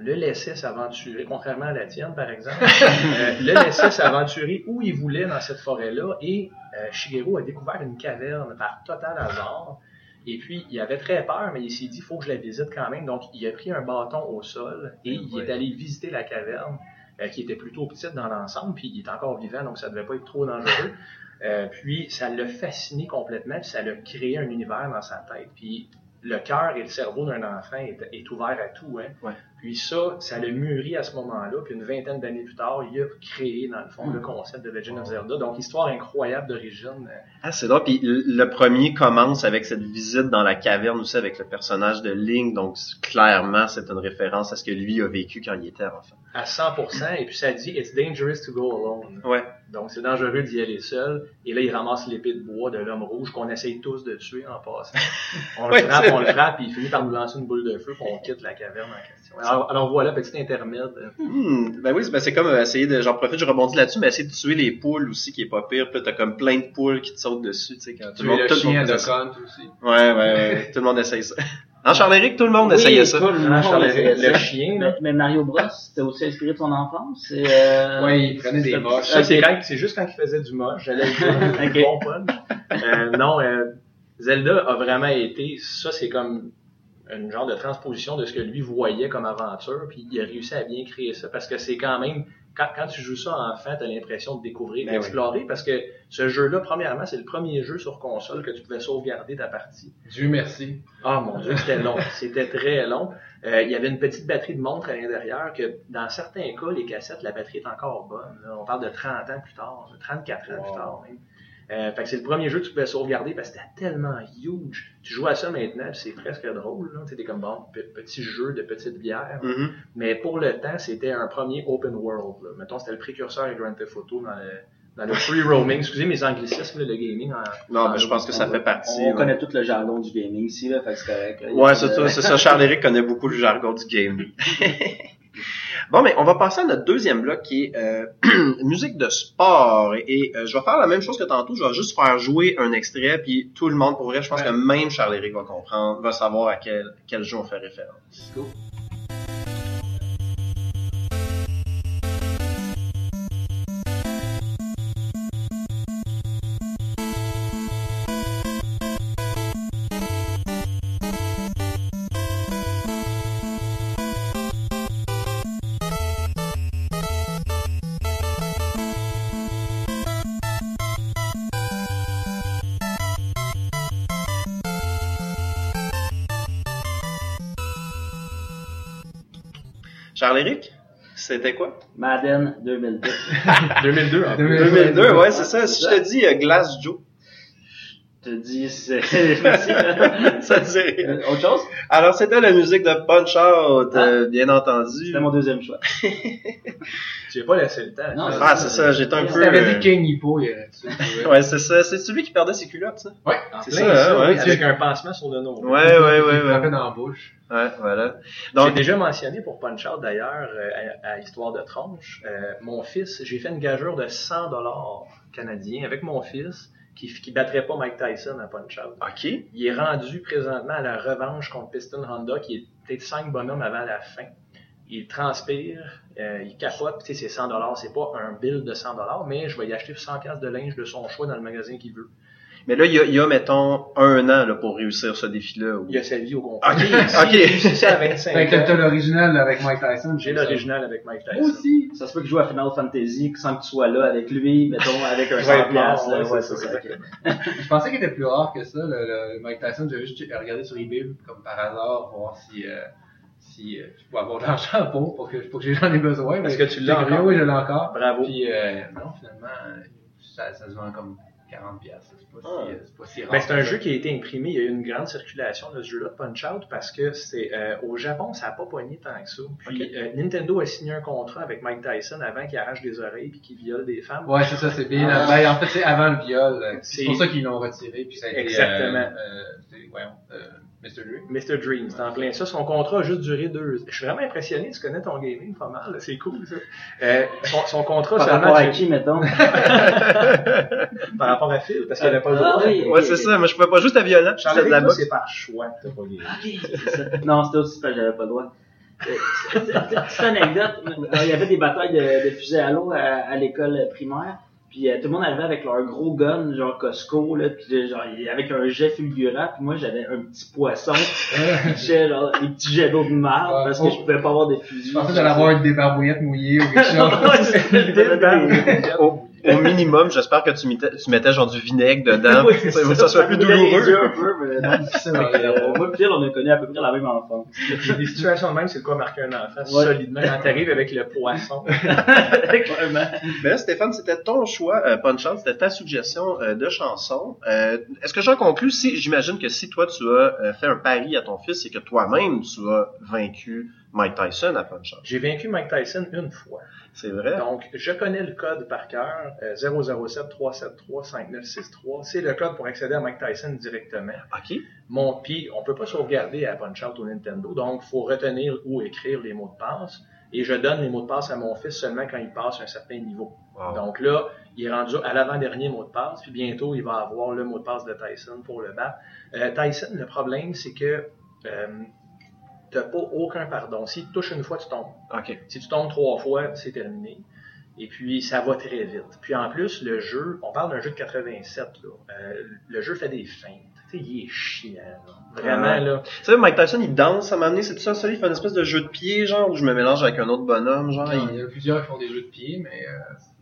le laissait s'aventurer, contrairement à la tienne, par exemple, euh, le laissait s'aventurer où il voulait dans cette forêt-là. Et euh, Shigeru a découvert une caverne par total hasard. Et puis, il avait très peur, mais il s'est dit, il faut que je la visite quand même. Donc, il a pris un bâton au sol et il est allé visiter la caverne, euh, qui était plutôt petite dans l'ensemble, puis il est encore vivant, donc ça devait pas être trop dangereux. Euh, puis, ça l'a fasciné complètement, puis ça l'a créé un univers dans sa tête. Puis, le cœur et le cerveau d'un enfant est, est ouvert à tout. Hein. Ouais. Puis ça, ça l'a mûri à ce moment-là. Puis une vingtaine d'années plus tard, il a créé, dans le fond, le concept de Legend of Zelda. Donc, histoire incroyable d'origine. euh, Ah, c'est drôle. Puis le le premier commence avec cette visite dans la caverne aussi avec le personnage de Link. Donc, clairement, c'est une référence à ce que lui a vécu quand il était enfant. à 100%. Et puis ça dit, It's dangerous to go alone. Ouais. Donc, c'est dangereux d'y aller seul. Et là, il ramasse l'épée de bois de l'homme rouge qu'on essaye tous de tuer en passant. On le frappe, on le frappe, puis il finit par nous lancer une boule de feu, puis on quitte la caverne en question. Alors, alors voilà, petit intermède. Hmm, ben oui, c'est- ben c'est comme euh, essayer de, j'en profite, je rebondis là-dessus, mais essayer de tuer les poules aussi, qui est pas pire. Puis là, t'as comme plein de poules qui te sautent dessus, tu sais, quand tout Tu le tout le chien de aussi. Ouais, ouais, ouais, tout le monde essaye ça. En Charles-Éric, tout le monde essayait ça. tout le monde Charles, essayait le, le ça. chien, là. Mais, mais Mario Bros, c'était aussi inspiré de son enfance. Euh... Ouais, il prenait des moches. Ça, c'est juste quand il faisait du moche. J'allais le bon punch. Euh, non, euh, Zelda a vraiment été, ça c'est comme une genre de transposition de ce que lui voyait comme aventure, puis il a réussi à bien créer ça parce que c'est quand même, quand, quand tu joues ça enfant, t'as l'impression de découvrir, Ben d'explorer, parce que ce jeu-là, premièrement, c'est le premier jeu sur console que tu pouvais sauvegarder ta partie. Dieu merci. Ah mon dieu, c'était long. C'était très long. Euh, il y avait une petite batterie de montre à l'intérieur que dans certains cas, les cassettes, la batterie est encore bonne. là. On parle de 30 ans plus tard, 34 ans plus tard même. Euh, fait que c'est le premier jeu que tu pouvais sauvegarder parce que c'était tellement huge. Tu joues à ça maintenant, c'est presque drôle. là. C'était comme bon, pe- petit jeu de petite bière. Mhm. Mais pour le temps, c'était un premier open world. Là. Mettons, c'était le précurseur à Grand Theft Auto dans le, dans le free roaming. Excusez mes anglicismes, là, le gaming. En, Non, en- mais je pense que ça fait partie. On connaît tout le jargon du gaming ici, là, fait que c'est correct. là. Ouais, c'est ça, c'est ça. Charles-Éric connaît beaucoup le jargon du game. bon, mais on va passer à notre deuxième bloc qui est euh, musique de sport. Et, euh, je vais faire la même chose que tantôt. Je vais juste faire jouer un extrait, puis tout le monde, pour vrai, je pense Ouais. que même Charles-Éric va comprendre, va savoir à quel, quel jeu on fait référence. C'était quoi? Madden 2002. 2002, en plus. 2002, ouais, c'est ça. Si je te dis euh, Glass Joe, te dis, c'est... Ça te dit rien. Euh, Autre chose? Alors, c'était la musique de Punch Out, euh, bien entendu. C'était mon deuxième choix. J'ai pas laissé le temps. Non, Ah, c'est ça, j'étais un peu... T'avais euh, dit King Hippo. Ouais, c'est ça. C'est celui qui perdait ses culottes, ça? Ouais, En C'est ça, ça, hein, ouais, avec un pansement sur le nombril. Ouais, ouais, ouais, il ouais. frappait dans la bouche. Ouais, voilà. J'ai Donc, déjà mentionné pour Punch Out d'ailleurs, euh, à, à Histoire de Tronche, euh, mon fils, j'ai fait une gageure de 100 dollars canadiens avec mon fils qui, qui battrait pas Mike Tyson à Punch Out. OK. Il est rendu présentement à la revanche contre Piston Honda qui est peut-être 5 bonhommes avant la fin. il transpire, euh, il capote, puis tu sais, c'est 100 dollars, c'est pas un bill de 100 dollars, mais je vais y acheter 100 pièces de linge de son choix dans le magasin qu'il veut. Mais là, il y a, il y a, mettons, un an là, pour réussir ce défi-là. ou- Il a sa vie au complet. Ok, ok. ça à 25 Fait que t'as l'original avec Mike Tyson. J'ai c'est l'original avec Mike Tyson. Moi aussi. Ça se peut que je joue à Final Fantasy sans que tu sois là avec lui, mettons, avec un Ouais, 100 mort, piastres, là, ouais, ouais, c'est c'est ça. Je pensais qu'il était plus rare que ça, le, le Mike Tyson. J'ai juste regardé sur eBay comme par hasard pour voir si, euh, si euh, je pouvais avoir de l'argent pour, pour que, pour que j'en ai besoin. Est-ce que tu l'as encore? Oui, je l'ai encore. Bravo. Puis euh, non, finalement, ça, ça se vend comme 40 piastres. C'est pas, Ah. si, euh, c'est pas si rare. Ben, c'est un jeu qui a été imprimé. Il y a eu une grande circulation de ce jeu-là, Punch Out, parce que c'est euh, au Japon, ça n'a pas pogné tant que ça. Puis euh, Nintendo a signé un contrat avec Mike Tyson avant qu'il arrache des oreilles puis qu'il viole des femmes. Ouais, c'est ça, c'est bien. Ah. Ben, en fait, c'est avant le viol. C'est- C'est pour ça qu'ils l'ont retiré. Puis ça a été, Exactement. Euh, euh, c'est- voyons, euh, Mr. Dream. Mr. Dream, c'est en plein ça. Son contrat a juste duré deux. Je suis vraiment impressionné. Tu connais ton gaming pas mal. là. C'est cool ça. Euh, son, son contrat Par seulement rapport à qui, mettons? par rapport à Phil, parce qu'il avait pas le droit. Ah oui, ok, Ouais, c'est ça. Moi, je pouvais pas juste à violent. Charles de la boxe. c'est par choix. que T'as pas gamé. Non, c'était aussi parce que j'avais pas le droit. Euh, Petite anecdote, il y avait des batailles de, de fusées à l'eau à, à l'école primaire. Puis euh, tout le monde arrivait avec leur gros gun, genre Costco, là, puis euh, genre avec un jet fulgurant. Puis moi, j'avais un petit poisson qui pitchait genre des petits jets d'eau de marde Ouais. parce que Oh. je pouvais pas avoir de fusil. Je pensais d'aller avoir des barbouillettes mouillées ou quelque chose. Au, minimum, j'espère que tu mettais, tu mettais genre du vinaigre dedans Oui, pour c'est que ça soit plus douloureux. un peu, mais non. Euh, Phil, on a connu à peu près la même enfance. Des situations de même, c'est quoi marquer un enfant Ouais. solidement quand t'arrives avec le poisson. Mais là, Stéphane, c'était ton choix, euh, Punch Out, c'était ta suggestion euh, de chanson. Euh, Est-ce que j'en conclus si, j'imagine que si toi tu as euh, fait un pari à ton fils, c'est que toi-même tu as vaincu Mike Tyson à Punch Out. J'ai vaincu Mike Tyson une fois. C'est vrai? Donc, je connais le code par cœur, euh, 007-373-5963. C'est le code pour accéder à Mike Tyson directement. Ok. Mon puis on peut pas sauvegarder à Punch-Out au Nintendo, donc faut retenir ou écrire les mots de passe. Et je donne les mots de passe à mon fils seulement quand il passe un certain niveau. Wow. Donc là, il est rendu à l'avant-dernier mot de passe, puis bientôt il va avoir le mot de passe de Tyson pour le battre. Euh, Tyson, le problème, c'est que euh, t'as pas aucun pardon. Si tu touches une fois, tu tombes. Ok. Si tu tombes trois fois, c'est terminé. Et puis, ça va très vite. Puis en plus, le jeu, on parle d'un jeu de 87, là. Euh, le jeu fait des feintes. Tu sais, il est chiant, là. Vraiment, là. Tu sais, Mike Tyson, il danse, ça m'a amené, c'est tout ça, ça, il fait une espèce de jeu de pied, genre, où je me mélange avec un autre bonhomme, genre, Non, il- Il y a plusieurs qui font des jeux de pied, mais. Euh,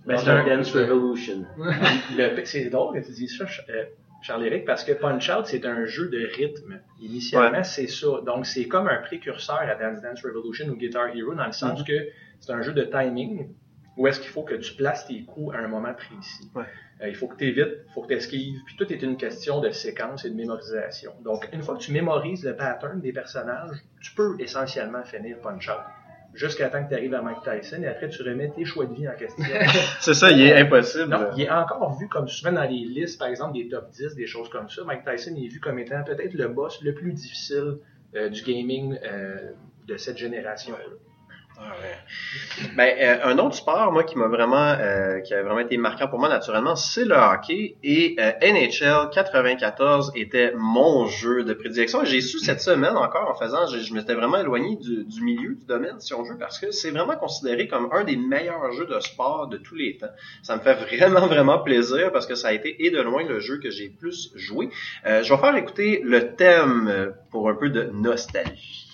Ben, c'est un- Dance Revolution. Le- c'est drôle que tu dises ça, Ch- euh, Charles-Éric, parce que Punch-Out, c'est un jeu de rythme. Initialement, Ouais. c'est ça. Donc, c'est comme un précurseur à Dance Dance Revolution ou Guitar Hero, dans le sens Mm-hmm. que c'est un jeu de timing, où est-ce qu'il faut que tu places tes coups à un moment précis. Ouais. Euh, il faut que tu évites, il faut que tu esquives, puis tout est une question de séquence et de mémorisation. Donc, une fois que tu mémorises le pattern des personnages, tu peux essentiellement finir Punch-Out. Jusqu'à temps que tu arrives à Mike Tyson, et après tu remets tes choix de vie en question. c'est ça, il est impossible. Non, il est encore vu comme souvent dans les listes, par exemple des top 10, des choses comme ça. Mike Tyson il est vu comme étant peut-être le boss le plus difficile euh, du gaming euh, de cette génération-là. Ben, euh, un autre sport, moi, qui m'a vraiment, euh, qui a vraiment été marquant pour moi, naturellement, c'est le hockey. Et euh, NHL 94 était mon jeu de prédilection. J'ai su cette semaine encore en faisant, je, m'étais vraiment éloigné du, du milieu du domaine, si on veut, parce que c'est vraiment considéré comme un des meilleurs jeux de sport de tous les temps. Ça me fait vraiment, vraiment plaisir parce que ça a été, et de loin, le jeu que j'ai plus joué. Euh, je vais faire écouter le thème pour un peu de nostalgie.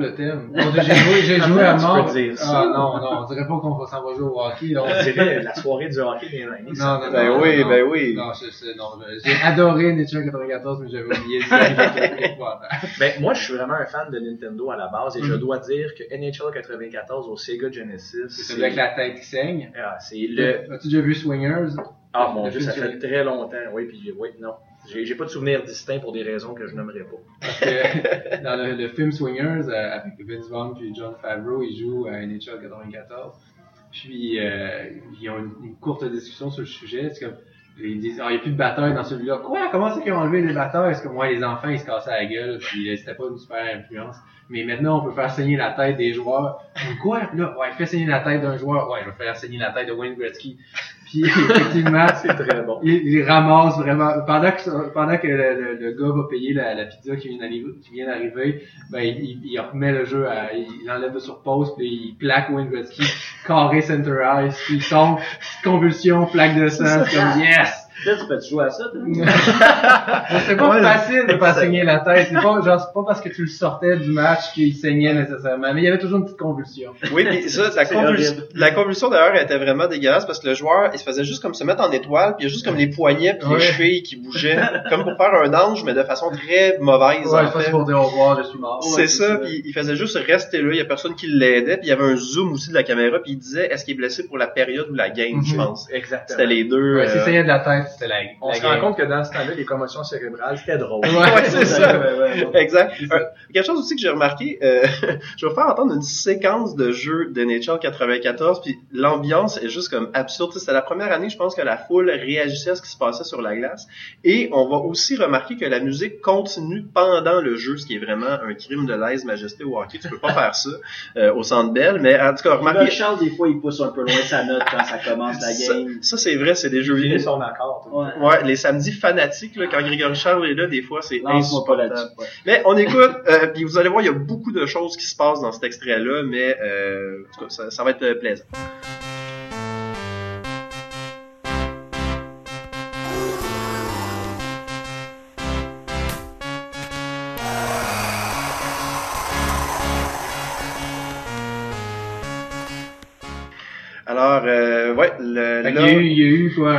Le thème. J'ai joué, j'ai joué à tu mort. peux dire ça? Ah non, non, on dirait pas qu'on va s'en va jouer au hockey. là. On dirait la soirée du hockey des 90s. Non, non, Ben non, oui, non. ben oui. Non, je- je- non, je- j'ai adoré Nature 94, mais j'avais oublié. Épouvantable. Ben, moi, je suis vraiment un fan de Nintendo à la base et je Mhm. dois dire que NHL 94 au Sega Genesis, C'est celui avec la tête qui saigne? Ah, c'est le... As-tu déjà vu Swingers? Ah mon dieu, ça fait très longtemps. Oui, puis oui, non. J'ai pas de souvenirs distincts pour des raisons que je nommerai pas. Parce que dans le, film Swingers, euh, avec Vince Vaughn et John Favreau, ils jouent à NHL 94. Puis, euh, ils ont une, courte discussion sur le sujet. C'est comme, ils disent, ah, il n'y a plus de bataille dans celui-là. Quoi? Comment c'est qu'ils ont enlevé les batailles? C'est comme, ouais, les enfants, ils se cassaient la gueule, puis euh, c'était pas une super influence. Mais maintenant, on peut faire saigner la tête des joueurs. Quoi? Là, ouais, fais saigner la tête d'un joueur. Ouais, je vais faire saigner la tête de Wayne Gretzky. Puis, effectivement, C'est très bon. il, il ramasse vraiment. Pendant que pendant que le, le- le gars va payer la, la pizza qui vient d'arriver qui vient d'arriver ben il, il, il remet le jeu à, il enlève sur pause puis il plaque Wayne Gretzky carré center ice puis il tombe convulsion plaque de sang c'est comme yes Là, tu peux te jouer à ça, c'est pas Ouais, facile de pas saigner la tête c'est pas genre c'est pas parce que tu le sortais du match qu'il saignait nécessairement mais il y avait toujours une petite convulsion Oui, puis ça, la, convulsion, horrible. la convulsion d'ailleurs elle était vraiment dégueulasse parce que le joueur, il se faisait juste comme se mettre en étoile, puis il y a juste comme les poignets puis Ouais. les chevilles qui bougeaient, comme pour faire un ange, mais de façon très mauvaise ouais en fait. pour dire au revoir je suis mort C'est ça, puis il faisait juste rester là, il y a personne qui l'aidait, puis il y avait un zoom aussi de la caméra, puis il disait est-ce qu'il est blessé pour la période ou la game, je Mhm. pense? Exactement. C'était les deux. ouais, euh, de la tête c'était la, On la se game. rend compte que dans ce temps-là, les commotions cérébrales, c'était drôle. Ouais, c'est ça. Exact. Euh, quelque chose aussi que j'ai remarqué, euh, je vais vous faire entendre une séquence de jeu de NHL 94, puis l'ambiance est juste comme absurde. C'était la première année, je pense, que la foule réagissait à ce qui se passait sur la glace. Et on va aussi remarquer que la musique continue pendant le jeu, ce qui est vraiment un crime de lèse majesté au hockey. Tu peux pas faire ça euh, au Centre Bell, mais en tout cas, remarquez... Charles, des fois, il pousse un peu loin sa note quand ça commence la game. ça, c'est vrai, c'est des jeux vidéo. son accord. Ouais. Ouais, les samedis fanatiques, là, quand Grégory Charles est là, des fois, c'est insupportable. ouais. Mais on écoute, euh, puis vous allez voir, il y a beaucoup de choses qui se passent dans cet extrait-là, mais euh, en tout cas, ça, ça va être euh, plaisant. Alors, euh, ouais, le, là, qu'il y a eu, il y a eu quoi,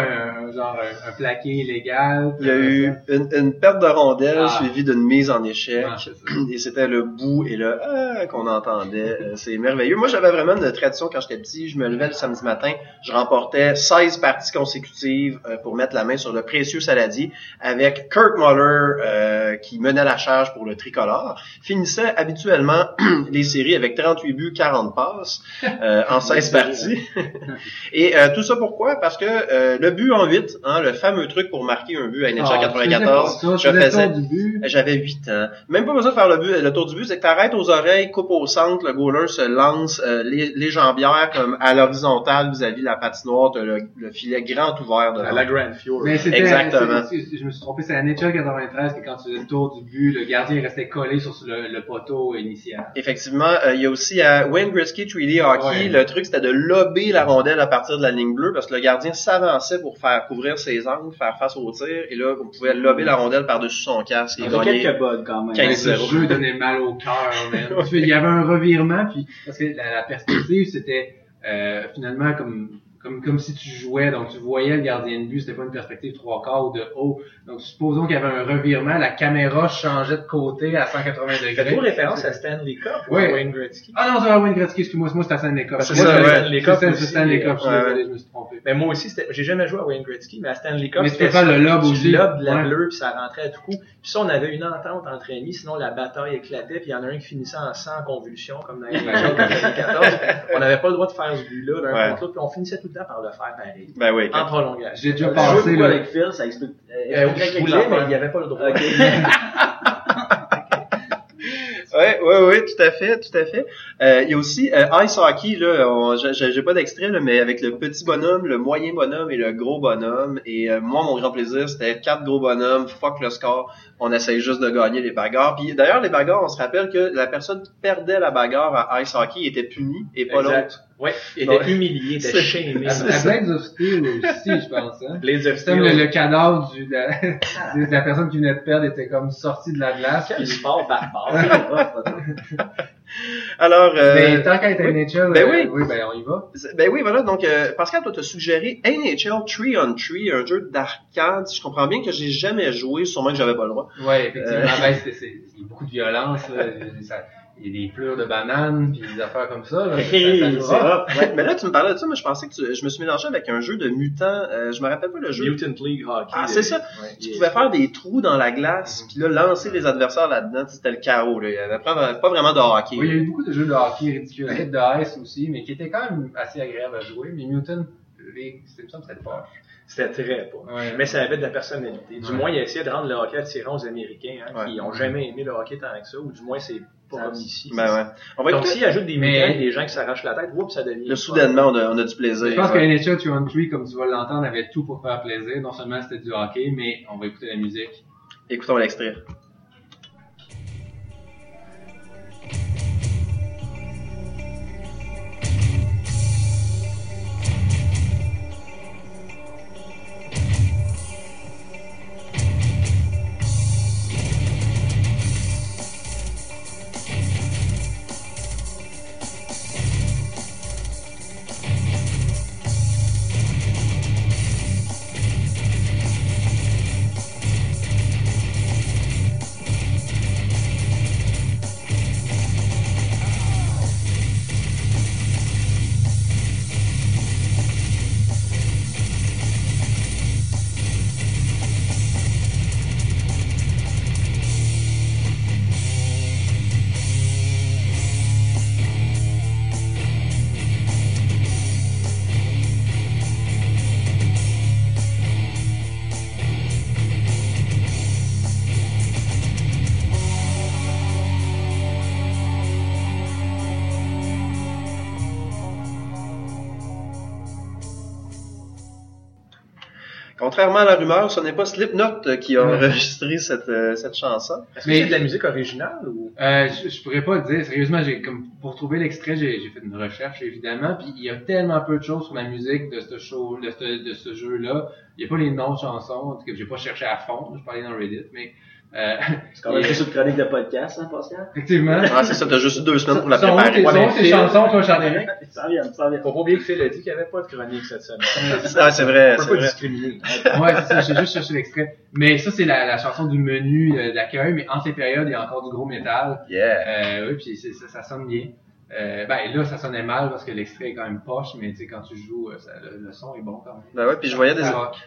genre un, un plaqué illégal. il y a eu une, une perte de rondelle Ah. suivie d'une mise en échec. Ah. Et c'était le bout et le ah qu'on entendait. Euh, C'est merveilleux. Moi, j'avais vraiment une tradition quand j'étais petit. Je me levais le samedi matin, je remportais 16 parties consécutives euh, pour mettre la main sur le précieux saladier avec Kurt Muller euh, qui menait la charge pour le tricolore. Finissait habituellement les séries avec 38 buts, 40 passes euh, en 16 parties. et euh, tout ça pourquoi? Parce que euh, le but en 8, hein, le fameux truc pour marquer un but à NHL 94, je faisais j'avais 8 ans. Même pas besoin de faire le, but, le tour du but, c'est que t'arrêtes aux oreilles, coupe au centre, le goaler se lance, euh, les, les jambières comme à l'horizontale vis-à-vis de la patinoire, t'as le, le filet grand ouvert devant. À la Grand Fjord. Mais c'était, Exactement. c'est- c'est- je me suis trompé, c'est à NHL 93 que quand tu faisais le tour du but, le gardien restait collé sur le, le poteau initial. Effectivement, euh, il y a aussi à Wayne Gretzky 3D Hockey, Ouais. le truc c'était de lober la rondelle à partir de la ligne bleue parce que le gardien s'avançait pour faire couvrir ses angles, faire face au tir, et là on pouvait lober la rondelle par-dessus son casque Il y a gagner. quelques bugs quand même. 15 Mais ce 0. jeu donnait mal au cœur, Il y avait un revirement, puis parce que la, la perspective, c'était euh, finalement comme comme comme si tu jouais, donc tu voyais le gardien de but, c'était pas une perspective trois quarts ou de haut. Donc supposons qu'il y avait un revirement, la caméra changeait de côté à 180 Faites-vous degrés. référence à Stanley Cup ou Ouais. à Wayne Gretzky? Ah non, c'est à Wayne Gretzky, excuse-moi, moi c'était à Stanley Cup. Parce que C'est. Stanley C'est Cup c'est Stanley Cup, je suis ouais. désolé, je me suis trompé. Mais moi aussi, c'était- j'ai jamais joué à Wayne Gretzky, mais à Stanley Cup, Mais tu peux c'était ça. le lob aussi. lobes de la Ouais. bleue, puis ça rentrait à tout coup. Puis ça, on avait une entente entre amis, sinon la bataille éclatait, puis il y en a un qui finissait en sang en convulsion, comme dans les NHL 94. On n'avait pas le droit de faire ce but-là d'un Ouais. contre l'autre, puis on finissait tout le temps par le faire pareil. Ben oui. En prolongation. J'ai déjà Je passé là. avec Phil, ça explique. Euh, je voulais, mais il n'y avait pas le droit. Ok. Ouais, ouais, ouais, tout à fait, tout à fait. Euh, il y a aussi euh, ice hockey là, on- j'ai- pas d'extrait là, mais avec le petit bonhomme, le moyen bonhomme et le gros bonhomme. Et euh, moi, mon grand plaisir, c'était quatre gros bonhommes, fuck le score. On essaye juste de gagner les bagarres. Puis d'ailleurs, les bagarres, on se rappelle que la personne qui perdait la bagarre à ice hockey était punie et pas l'autre. Ouais, il était humilié, il était C'est- shamé. À Blades of Steel aussi, je pense. Hein. Les C'est comme le, le cadavre du, de, la, de la personne qui venait de perdre était comme sorti de la glace. Quel puis- sport barbare. Alors, euh, Mais tant qu'à être NHL, Ben euh, oui. oui, ben on y va. Ben oui, voilà. Donc, euh, Pascal, toi, t'as suggéré NHL 3 on 3, un jeu d'arcade. Si je comprends bien que j'ai jamais joué, sûrement que j'avais pas le droit. Ouais, effectivement. Ben, c'est, c'est, il y a beaucoup de violence. là. Ça- il y a des pleurs de bananes, puis des affaires comme ça. Là, Hey, ça, ça nous c'est rock. hot. Ouais, mais là, tu me parlais de ça, mais je pensais que tu- je me suis mélangé avec un jeu de mutants. euh, je me rappelle pas le jeu. Mutant League Hockey. Ah, c'est ça. Ouais, Tu pouvais faire des trous dans la glace, puis là, lancer les adversaires là-dedans, c'était le chaos. Là. Il y avait pas, pas vraiment de hockey. Oui, il y a eu beaucoup de jeux de hockey ridicules, Hit de Ice aussi, mais qui étaient quand même assez agréables à jouer. Mais Mutant League, c'était ça, c'était poche. C'était très pas. Ouais. Mais ça avait de la personnalité. Du Ouais. moins, il a essayé de rendre le hockey attirant aux Américains, hein, Ouais. qui ont jamais aimé le hockey tant que ça, ou du moins, c'est pas comme ici. Ben ouais. On va Donc, écouter. s'il ajoute des Mais- mutants des gens qui s'arrachent la tête, oups, ça devient. Là, soudainement, on a, on a du plaisir. Je pense que Ouais. NHL 203, comme tu vas l'entendre, avait tout pour faire plaisir. Non seulement c'était du hockey, mais on va écouter la musique. Écoutons l'extrait. Contrairement à la rumeur, ce n'est pas Slipknot euh, qui a enregistré cette, euh, cette chanson. Est-ce que c'est de la musique originale ou? Euh, je, je pourrais pas te dire, sérieusement, j'ai comme pour trouver l'extrait, j'ai j'ai fait une recherche évidemment, puis il y a tellement peu de choses sur la musique de ce show, de ce, de ce jeu-là. Il y a pas les noms de chansons, en tout cas, j'ai pas cherché à fond, je parlais dans Reddit, mais euh, C'est quand même juste une chronique de podcast, hein, Pascal? effectivement. Ah, c'est ça, t'as juste eu deux semaines pour la préparer. sont où tes chansons, toi, Charles-Éric? Ça vient, ça vient. Faut pas oublier que Phil a dit qu'il n'y avait pas de chronique cette semaine. Ah, c'est vrai, On c'est vrai. discriminer. Ouais, c'est ça, j'ai juste cherché l'extrait. Mais ça, c'est la, la chanson du menu euh, d'accueil, mais en ces périodes, il y a encore du gros métal. Yeah. Euh, oui, puis c'est- ça, ça sonne bien. Euh, ben là, ça sonnait mal parce que l'extrait est quand même poche, mais tu sais, quand tu joues, euh, ça- le, le son est bon quand même. Ben ouais, puis je voyais des,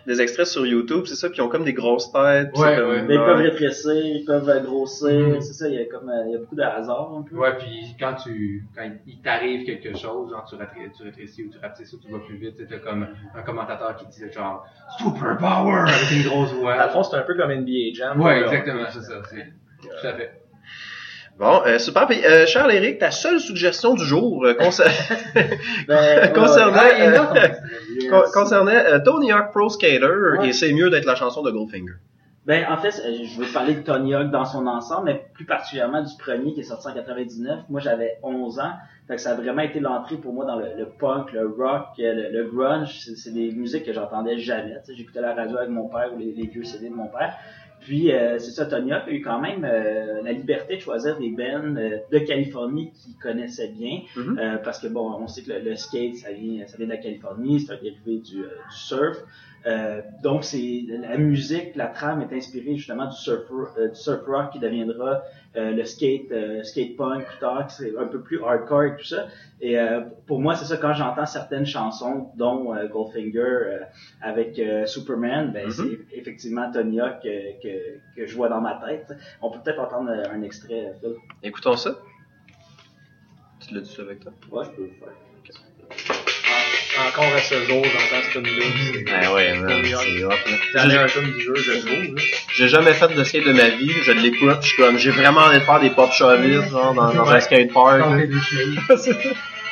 des extraits sur YouTube, c'est ça, puis ils ont comme des grosses têtes. Ouais, comme- ouais. Mais ils peuvent rétrécir, ils peuvent grossir, Mhm. c'est ça, il y a comme, euh, il y a beaucoup de hasard un peu. Ouais, puis quand tu, quand il t'arrive quelque chose, genre tu, rétrécis, tu rétrécis ou tu rapetisses ou tu vas plus vite, tu sais, t'as comme un commentateur qui dit genre Super Power avec une grosse Dans voix. le fond, c'est un peu comme NBA Jam. Ouais, exactement, c'est ça, c'est tout à fait. Bon, euh, super. Puis, euh, Charles Éric, ta seule suggestion du jour euh, concer- Ben, concernant, Yes. con- Tony Hawk Pro Skater, Ouais. et c'est mieux d'être la chanson de Goldfinger. Ben, en fait, euh, je veux parler de Tony Hawk dans son ensemble, mais plus particulièrement du premier qui est sorti en 99. Moi, j'avais 11 ans. Fait que ça a vraiment été l'entrée pour moi dans le, le punk, le rock, euh, le, le grunge. C'est des musiques que j'entendais jamais. J'écoutais la radio avec mon père ou les, les vieux CD de mon père. Puis, euh, c'est ça, Tony Hawk a eu quand même euh, la liberté de choisir des bands euh, de Californie qu'il connaissait bien. Mhm. Euh, parce que, bon, on sait que le, le skate, ça vient, ça vient de la Californie, c'est un dérivé du, euh, du surf. Euh, donc, c'est la musique, la trame est inspirée justement du surf, euh, du surf rock qui deviendra euh, le skate, skate punk plus tard, c'est un peu plus hardcore et tout ça. Et pour moi, c'est ça quand j'entends certaines chansons, dont Goldfinger avec Superman, ben Mhm. c'est effectivement Tony Hawk que, que, que je vois dans ma tête. On peut peut-être entendre un extrait, Phil. Écoutons ça. Tu l'as dit ça avec toi? Ouais, je peux le faire. En- Encore à ce jour, j'entends ce tune-là. Ben ouais, c'est là. C'est la tune du jeu, je trouve. là. J'ai jamais fait de skate de ma vie, je l'écoute, je suis comme, j'ai vraiment envie de faire des pop shovis, genre, dans, dans un Ouais. skate park. Choses.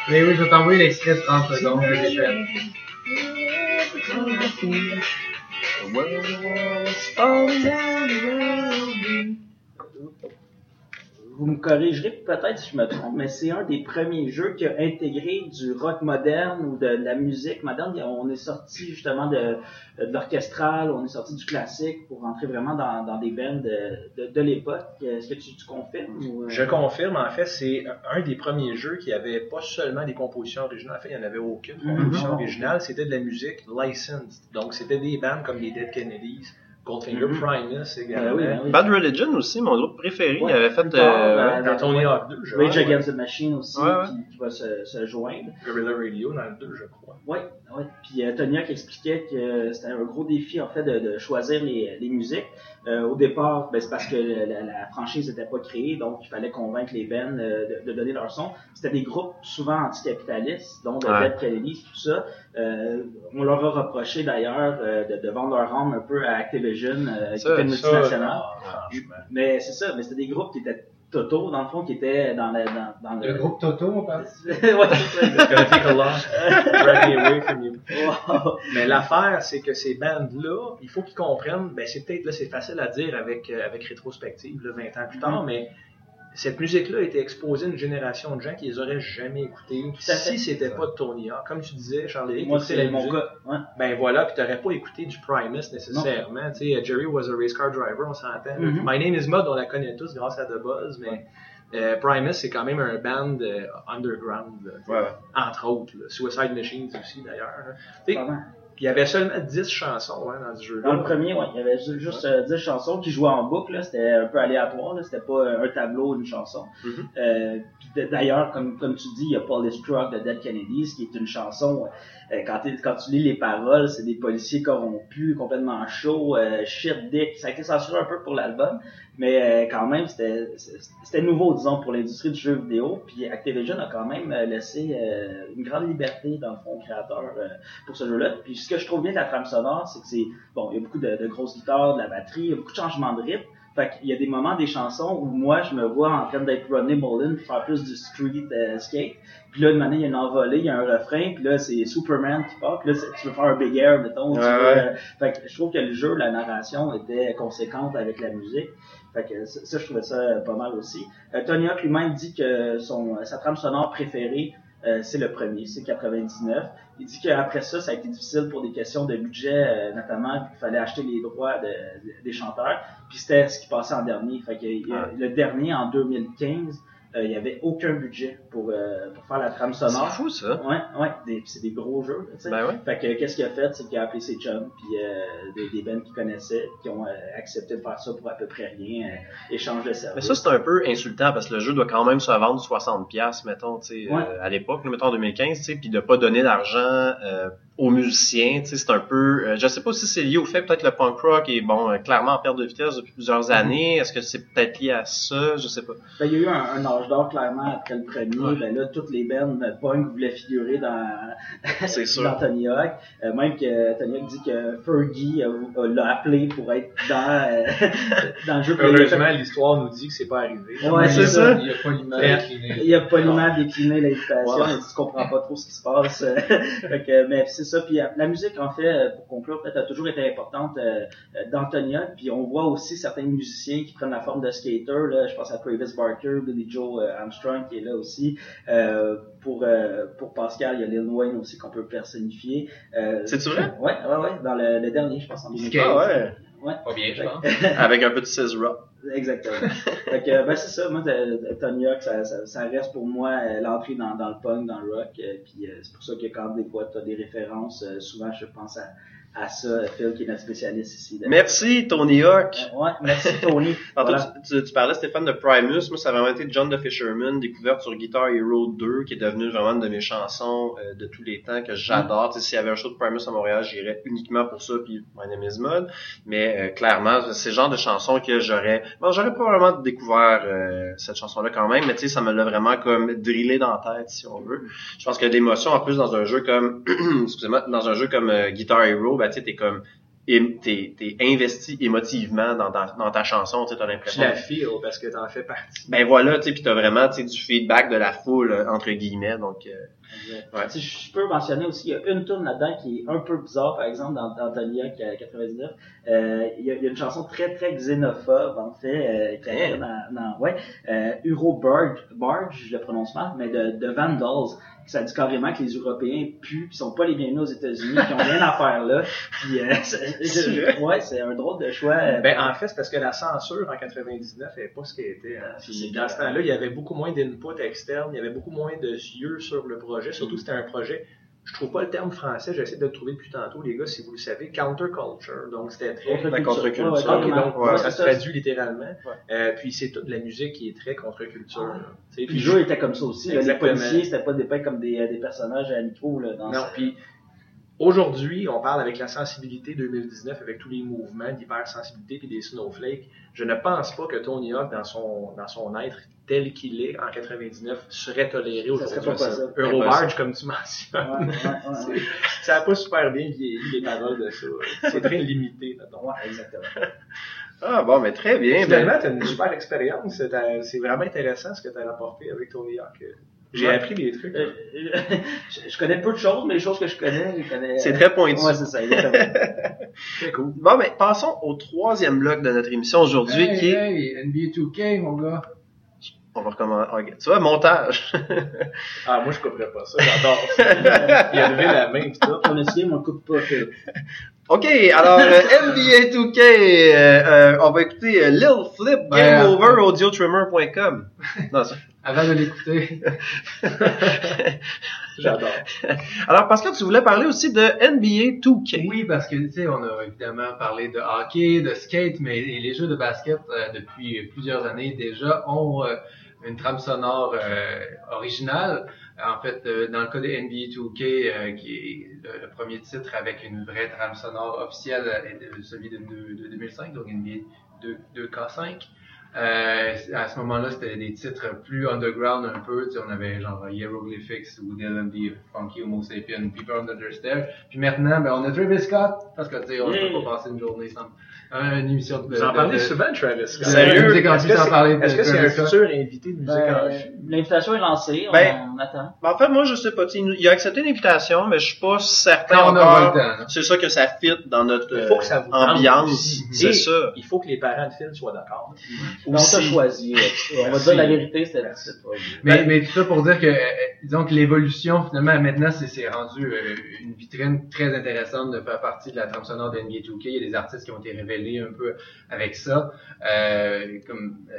Mais oui, je vais t'envoyer l'extrait de 30 secondes que j'ai fait. Vous me corrigerez peut-être si je me trompe, mais c'est un des premiers jeux qui a intégré du rock moderne ou de, la musique moderne. On est sorti justement de, de l'orchestral, on est sorti du classique pour rentrer vraiment dans, dans des bands de, l'époque. Est-ce que tu, tu confirmes? Ou, euh? Je confirme, en fait, c'est un des premiers jeux qui avait pas seulement des compositions originales. En fait, il n'y en avait aucune composition Mhm. originale. C'était de la musique licensed. Donc, c'était des bands comme les Dead Kennedys Goldfinger, Mhm. Primus également. Ben oui, ben oui. Bad Religion aussi, mon groupe préféré. Ouais, il avait fait tard, euh, ben, Dans Tony Hawk 2, je Rage. Against the Machine aussi, Ouais, ouais. Qui, qui va se, se joindre. Guerrilla Radio dans le 2, je crois. Oui, oui. Puis euh, Tony Hawk expliquait que c'était un gros défi en fait de, de choisir les, les musiques. Euh, au départ, ben, c'est parce que la, la- franchise n'était pas créée, donc il fallait convaincre les bands euh, de, de donner leur son. C'était des groupes souvent anticapitalistes, dont de Ouais. Dead Kennedys, tout ça. Euh, on leur a reproché d'ailleurs euh, de, de vendre leur âme un peu à Activision, euh, qui était une multinationale. franchement. Mais c'est ça, mais c'était des groupes qui étaient totaux, dans le fond, qui étaient dans, la, dans, dans Le groupe Toto, on parle? ouais, c'est ça. It's gonna take a lot. Drag me away from you. Wow. Mais l'affaire, c'est que ces bandes-là, il faut qu'ils comprennent, ben c'est peut-être, là, c'est facile à dire avec, euh, avec rétrospective, là, 20 ans plus tard, Mhm. mais cette musique-là a été exposée à une génération de gens qui les auraient jamais fait. si c'était pas de Tony Hawk. Comme tu disais, Charlie, Moi, c'est mon. Ouais. ben voilà, puis t'aurais pas écouté du Primus nécessairement. Tu sais, Jerry was a race car driver, on s'entend. Mhm. My Name is Mud, on la connaît tous grâce à The Buzz, mais euh, Primus, c'est quand même un band euh, underground, là, ouais. entre autres. là. Suicide Machines aussi, d'ailleurs. Vraiment. Il y avait seulement 10 chansons hein, dans ce jeu-là. Dans le premier, ouais, il y avait ju- juste euh, 10 chansons qui jouaient en boucle. C'était un peu aléatoire. C'était pas euh, un tableau, une chanson. Euh, puis d- D'ailleurs, comme, comme tu dis, il y a Police Truck de Dead Kennedys qui est une chanson. Euh, quand, quand tu lis les paroles, c'est des policiers corrompus, complètement chauds, euh, shit, dick. Ça a été censuré un peu pour l'album, mais euh, quand même, c'était nouveau, disons, pour l'industrie du jeu vidéo. Puis Activision a quand même euh, laissé euh, une grande liberté, dans le fond, au créateur pour ce jeu-là. Puis ce que je trouve bien de la trame sonore, c'est que c'est bon, il y a beaucoup de, de grosses guitares, de la batterie, il y a beaucoup de changements de rythme. Fait qu'il y a des moments des chansons où moi je me vois en train d'être Rodney Mullen faire plus du street euh, skate. Puis là, une manière, il y a une envolée, il y a un refrain, puis là, c'est Superman qui part, puis là, tu veux faire un big air, mettons. tu Ouais, veux, ouais. euh, fait que je trouve que le jeu, la narration était conséquente avec la musique. Fait que ça, je trouvais ça pas mal aussi. Euh, Tony Hawk lui-même dit que son, sa trame sonore préférée, euh, c'est le premier, c'est 99. Il dit qu'après ça, ça a été difficile pour des questions de budget, euh, notamment, qu'il fallait acheter les droits de- de- des chanteurs. Puis c'était ce qui passait en dernier. Fait que Ah. le dernier, en 2015, euh, il y avait aucun budget pour, euh, pour faire la trame C'est sonore. fou, ça. Ouais, ouais, c'est des gros jeux, tu sais. Ben ouais. Fait que qu'est-ce qu'il a fait, c'est qu'il a appelé ses chums, puis euh, des, des bands qu'il connaissait, qui ont euh, accepté de faire ça pour à peu près rien, euh, échange de Mais services. ça, c'est un peu insultant parce que le jeu doit quand même se vendre 60$, piastres, mettons, tu sais, Ouais. euh, à l'époque, mettons en 2015, tu sais, puis de pas donner d'argent euh, aux musiciens, tu sais, c'est un peu, euh, je sais pas si c'est lié au fait peut-être le punk rock est bon euh, clairement en perte de vitesse depuis plusieurs Mm-hmm. années. Est-ce que c'est peut-être lié à ça, je sais pas. Ben, il y a eu un, un âge d'or clairement après le premier. Ouais. Ben là, toutes les bands de punk voulaient figurer dans, dans Tony Hawk. Euh, même que Tony Hawk dit que Fergie l'a appelé pour être dans, euh, dans le jeu. A Heureusement, l'histoire nous dit que c'est pas arrivé. Ouais, c'est Il y a- ça. Il n'y a pas l'image déclinée. Il a poliment décliné l'invitation, Ouais. il dit qu'il comprend pas trop ce qui se passe. Fait que, mais c'est ça. Puis euh, la musique, en fait, euh, pour conclure, peut-être a toujours été importante euh, Hawk. Puis on voit aussi certains musiciens qui prennent la forme de skater. Là, je pense à Travis Barker, Billy Joe euh, Armstrong qui est là aussi. Euh, pour euh, pour Pascal, il y a Lil Wayne aussi qu'on peut personnifier. Euh, C'est-tu vrai? Ouais, ouais, ouais. Dans le, le dernier, je pense en 2015. Ah ouais. Pas bien, je pense. Avec un peu de scissor rock. Exactement. fait que, ben, c'est ça. Moi, Tony Hawk, ça, ça, ça reste pour moi euh, l'entrée dans, dans le punk, dans le rock. euh, puis euh, c'est pour ça que quand des fois tu as des références, souvent je pense à, à ça. Phil, qui est notre spécialiste ici. de- Merci, Tony Hawk. Euh, Ouais, merci Tony. Voilà. tu, tu- parlais, Stéphane, de Primus. Moi, ça a vraiment été John the Fisherman, découverte sur Guitar Hero 2, qui est devenu vraiment une de mes chansons euh, de tous les temps que j'adore. Tu sais, S'il y avait un show de Primus à Montréal, j'irais uniquement pour ça, puis My Name is Mud. Mais euh, clairement, c'est le genre de chanson que j'aurais... Bon, j'aurais probablement découvert euh, cette chanson-là quand même, mais tu sais, ça me l'a vraiment comme drillé dans la tête, si on veut. Je pense que l'émotion, en plus, dans un jeu comme... excusez-moi, dans un jeu comme euh, Guitar Hero, ben, tu sais, t'es comme t'es t'es investi émotivement dans, ta- dans ta chanson, tu sais, t'as Tu l'impression. la feel parce que t'en fais partie. Ben voilà, tu sais, puis t'as vraiment, tu sais, du feedback de la foule euh, entre guillemets, donc. euh, Ouais. Si je peux mentionner aussi, il y a une tune là-dedans qui est un peu bizarre, par exemple, dans, dans Hawk euh, 99. Euh, il, y a, il y a une chanson très, très xénophobe, en fait, euh, qui est dans, dans, ouais, euh, Euro Barge, Barge, je le prononce mal, mais de, de Vandals. Ça dit carrément que les Européens puent, pis sont pas les bienvenus aux États-Unis, qui ont rien à faire là. Puis, euh, c'est- ouais, c'est un drôle de choix. euh, Ben, en fait, c'est parce que la censure en 99 n'est pas ce qu'elle était. hein. Puis dans ce temps-là, il y avait beaucoup moins d'input externe, il y avait beaucoup moins de yeux sur le projet. Surtout, c'était un projet je trouve pas le terme français, j'essaie de le trouver depuis tantôt, les gars, si vous le savez, counterculture. Donc, c'était très. Contre-culture. Ouais, ouais, donc Ouais, ça se traduit littéralement. Euh, puis c'est toute la musique qui est très contre-culture. Puis le jeu était comme ça aussi. là. Les policiers, c'était pas dépeint comme des, euh, des personnages à micro. Là, dans Non, ce- puis aujourd'hui, on parle avec la sensibilité 2019, avec tous les mouvements d'hypersensibilité puis des snowflakes. Je ne pense pas que Tony Hawk, dans son, dans son être tel qu'il est en 99, serait toléré aujourd'hui. Eurobarge, comme tu mentionnes. Ouais, ouais, ouais, ouais. Ça n'a pas super bien vieilli les paroles de ça. C'est très limité, mettons. Ouais, exactement. Ah bon, mais très bien. ben- Finalement, tu as une super expérience. C'est vraiment intéressant ce que tu as rapporté avec Tony Hawk. J'ai Ouais. appris des trucs. Euh, je, je connais peu de choses, mais les choses que je connais, je connais. C'est très pointu. Ouais, c'est ça, exactement. Très cool. Bon, ben, passons au troisième bloc de notre émission aujourd'hui, Hey, qui est... hey, NBA 2K, mon gars. On va recommencer. Tu vois, montage. Ah, moi, je couperais pas ça. J'adore ça. Il a levé la main pis tout. On a essayé, mais on coupe pas. Que- OK, alors euh, NBA 2K, euh, euh, on va écouter euh, Lil Flip, euh, GameOverAudioTrimmer.com. Non, ça- Avant de l'écouter, J'adore. Alors, Pascal, tu voulais parler aussi de NBA 2K. Oui, parce que tu sais, on a évidemment parlé de hockey, de skate, mais les jeux de basket euh, depuis plusieurs années déjà ont euh, une trame sonore euh, originale. En fait, euh, dans le cas de NBA 2K, euh, qui est le, le premier titre avec une vraie trame sonore officielle, euh, est de- celui de, de- de 2005, donc NBA 2, 2K5. Euh, à ce moment-là, c'était des titres plus underground un peu. Tu sais, on avait genre Hieroglyphics ou DLMD, Funky Homo Sapien, People Under the Stairs. Puis maintenant, ben, on a Travis Scott, parce que tu sais, on ne peut pas passer une journée sans euh, une émission de. Vous en de- parlez souvent, Travis. Sérieux? Est-ce que c'est- parler de Est-ce que c'est un futur invité de musique en Ben, chute? L'invitation est lancée, on, Ben, on attend. Ben, en fait, moi, je sais pas. Il a accepté l'invitation, mais je suis pas certain encore. le temps. là. C'est ça que ça fit dans notre Il faut que ça euh, vous tente ambiance. C'est ça. Il faut que les parents de Phil soient d'accord. On t'a choisi. On va dire la vérité, c'était c'est pas Mais, mais tout ça pour dire que, euh, disons que l'évolution, finalement, maintenant, c'est, rendu euh, une vitrine très intéressante de faire partie de la trame sonore de NBA 2K. Il y a des artistes qui ont été révélés un peu avec ça. Euh, comme, euh,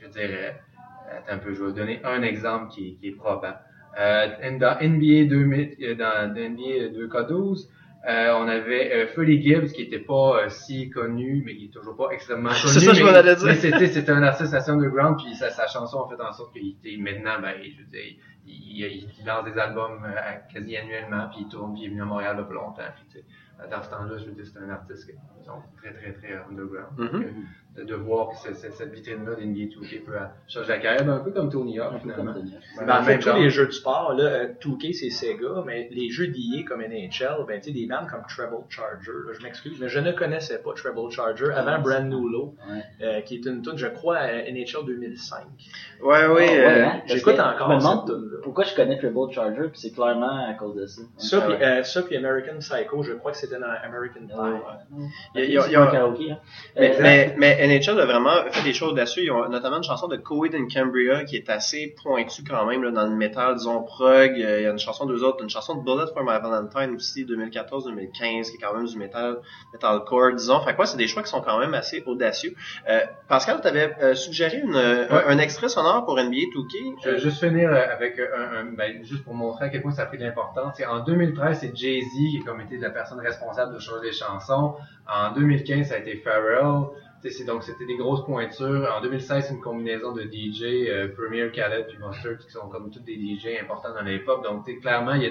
je veux dire, euh, attends un peu, je vais vous donner un exemple qui, qui est probant. Euh, dans NBA 2000, euh, dans NBA 2K12, euh, on avait euh, Freddie Gibbs qui était pas euh, si connu, mais qui est toujours pas extrêmement connu. C'est ça que je m'en allais dire. c'était, c'était un artiste assez underground, puis sa, sa chanson a fait en sorte qu'il était maintenant, ben, je veux dire, il, il, il lance des albums euh, quasi annuellement, puis il tourne, puis il est venu à Montréal depuis longtemps. Puis, dans ce temps-là, je veux dire, c'est un artiste qui disons, très, très, très underground. Mhm. Donc, euh, de, de voir que c'est- c'est- cette vitrine-là d'NBA 2K peut euh, changer la carrière, ben, un peu comme Tony Hawk, finalement. Ben, en fait, tous les jeux de sport, là, euh, 2K c'est Sega, mais les jeux d'IA comme NHL, ben, tu sais, des bandes comme Treble Charger, là, je m'excuse, mais je ne connaissais pas Treble Charger avant Brand New Low, Ouais. euh, qui est une tune, je crois, à NHL 2005. Ouais, oui. Ah, euh, J'écoute encore Je me cette demande tune-là. pourquoi je connais Triple Charger, puis c'est clairement à cause de ça. Ça, Ouais. puis, euh, ça, puis American Psycho, je crois que c'était dans American Pie. Ouais. Il y a- un karaoké, hein. Mais, Euh, mais, mais NHL a vraiment fait des choses là-dessus. Ils ont notamment une chanson de Coed and Cambria qui est assez pointue quand même là, dans le métal, disons prog. Euh, Il y a une chanson d'eux autres, une chanson de Bullet for My Valentine aussi, 2014-2015, qui est quand même du métal, metalcore, disons. Fait quoi, c'est des choix qui sont quand même assez audacieux. Euh, Pascal, tu avais suggéré une, un, un extrait sonore pour NBA 2K. Je vais juste finir euh, avec un, un- ben, juste pour montrer à quel point ça a pris de l'importance. En 2013, c'est Jay-Z qui a comme été la personne responsable de choisir les chansons. En 2015, ça a été Pharrell. C'est- donc c'était des grosses pointures. En 2016, c'est une combinaison de DJ, euh, Premier, Khaled puis Mustard, qui sont comme tous des DJ importants dans l'époque. Donc clairement, il y a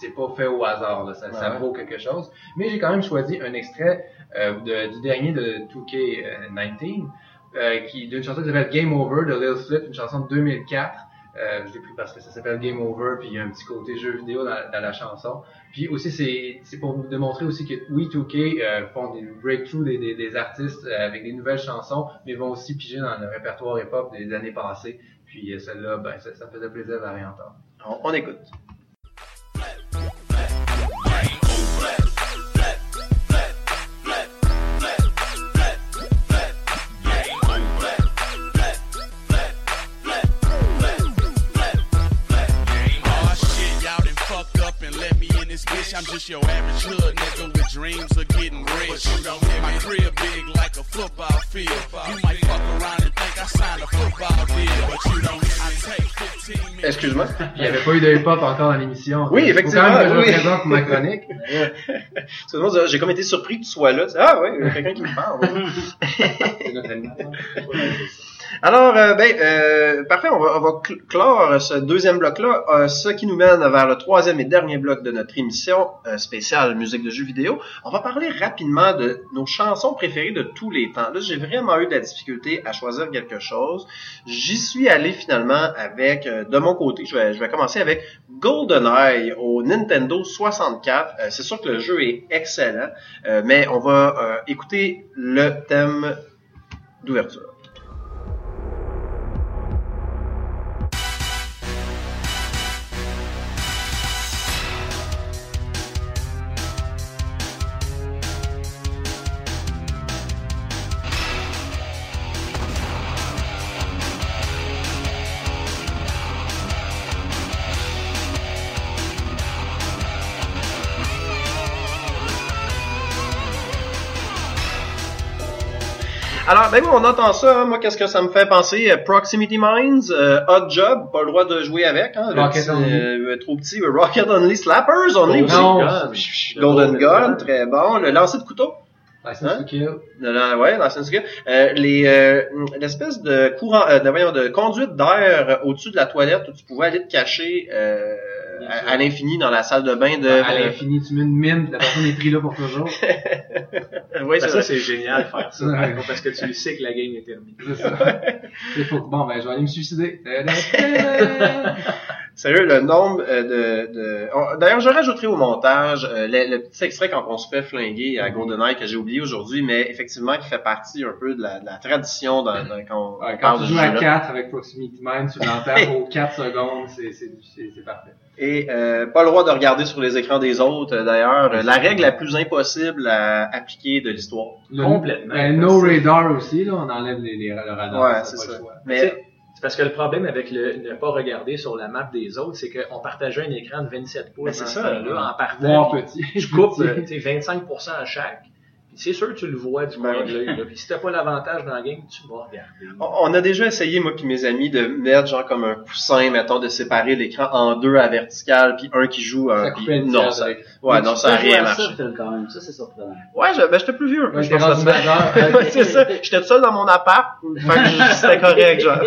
c'est pas fait au hasard, là. Ça, vaut quelque chose. Mais j'ai quand même choisi un extrait euh, de- du dernier de 2K19, euh, qui d'une chanson qui s'appelle Game Over de Lil Flip, une chanson de 2004. Euh, je l'ai pris parce que ça s'appelle Game Over, puis il y a un petit côté jeu vidéo dans, la chanson. Puis aussi, c'est pour démontrer aussi que oui, 2K euh, font des breakthroughs des, des, des artistes euh, avec des nouvelles chansons, mais vont aussi piger dans le répertoire hip-hop des années passées. Puis euh, celle-là, ben, ça, ça faisait plaisir de la réentendre. On, on écoute. Just your average hood nigga with dreams of getting rich? My crib big like a football field. You might fuck around and think I signed a football deal, but you don't. I take 15 minutes. Excuse-moi. Il n'y avait pas eu de hip-hop encore dans l'émission. Oui, Faut effectivement, quand même que oui. je représente ma chronique. J'ai comme été surpris que tu sois là. Ah ouais, il y a quelqu'un qui me parle. C'est notre animateur. Alors, euh, ben, euh, parfait, on va, on va cl- clore ce deuxième bloc-là, euh, ce qui nous mène vers le troisième et dernier bloc de notre émission euh, spéciale musique de jeux vidéo. On va parler rapidement de nos chansons préférées de tous les temps. Là, j'ai vraiment eu de la difficulté à choisir quelque chose. J'y suis allé finalement avec, de mon côté, je vais, je vais commencer avec GoldenEye au Nintendo 64. Euh, C'est sûr que le jeu est excellent, mais on va écouter le thème d'ouverture. Alors, ben oui, on entend ça. hein. Moi, qu'est-ce que ça me fait penser? Euh, Proximity Mines, euh, Odd Job, pas le droit de jouer avec. Hein, Rocket petit, Only. euh, trop petit. euh, Rocket Only Slappers, on est aussi. Non. Golden Gun, très bon. Le lancer de couteau. License Hein? to Kill. De la- ouais, dans euh, les euh, l'espèce de courant, euh, de, voyons, de conduite d'air au-dessus de la toilette où tu pouvais aller te cacher euh, à, l'infini dans la salle de bain de. À l'infini, tu mets une mine, la personne est prise là pour toujours. Euh, ouais, Ben, c'est ça, c'est génial de faire ça, parce que tu sais que la game est terminée. C'est ça. C'est faux. Bon, ben, je vais aller me suicider. Sérieux, le nombre euh, de... D'ailleurs, je rajouterai au montage euh, le, le petit extrait quand on se fait flinguer à GoldenEye que j'ai oublié aujourd'hui, mais effectivement qui fait partie un peu de la, de la tradition dans, dans- quand on Ouais, quand parle tu de joues à jeu-là. 4 avec Proximity Mine, tu l'entends pour 4 secondes, c'est parfait. Et euh, pas le droit de regarder sur les écrans des autres. euh, D'ailleurs, Euh, la règle la plus impossible à appliquer de l'histoire. Complètement. Ben, no radar aussi, là, on enlève les, les, le radar. Ouais, c'est ça. Mais C'est parce que le problème avec le ne pas regarder sur la map des autres, c'est qu'on partageait un écran de 27 pouces Ben, c'est dans ça. ce temps-là, en partant. Puis petit. Tu sais, 25% à chaque. C'est sûr que tu le vois du Ben coin de l'œil. là. Puis si t'as pas l'avantage dans la game, tu vas regarder. on a déjà essayé, moi puis mes amis, de mettre genre comme un coussin, mettons, de séparer l'écran en deux à vertical, puis un qui joue un... Ça puis- une non, ça, avec- ouais, non, ça rien à marché. ça, quand même. Ça, c'est surprenant. Ouais, je- ben, j'étais plus vieux. Ouais, rendu majeur. Ouais, c'est ça. J'étais tout seul dans mon appart. Fait que je- c'était correct, genre.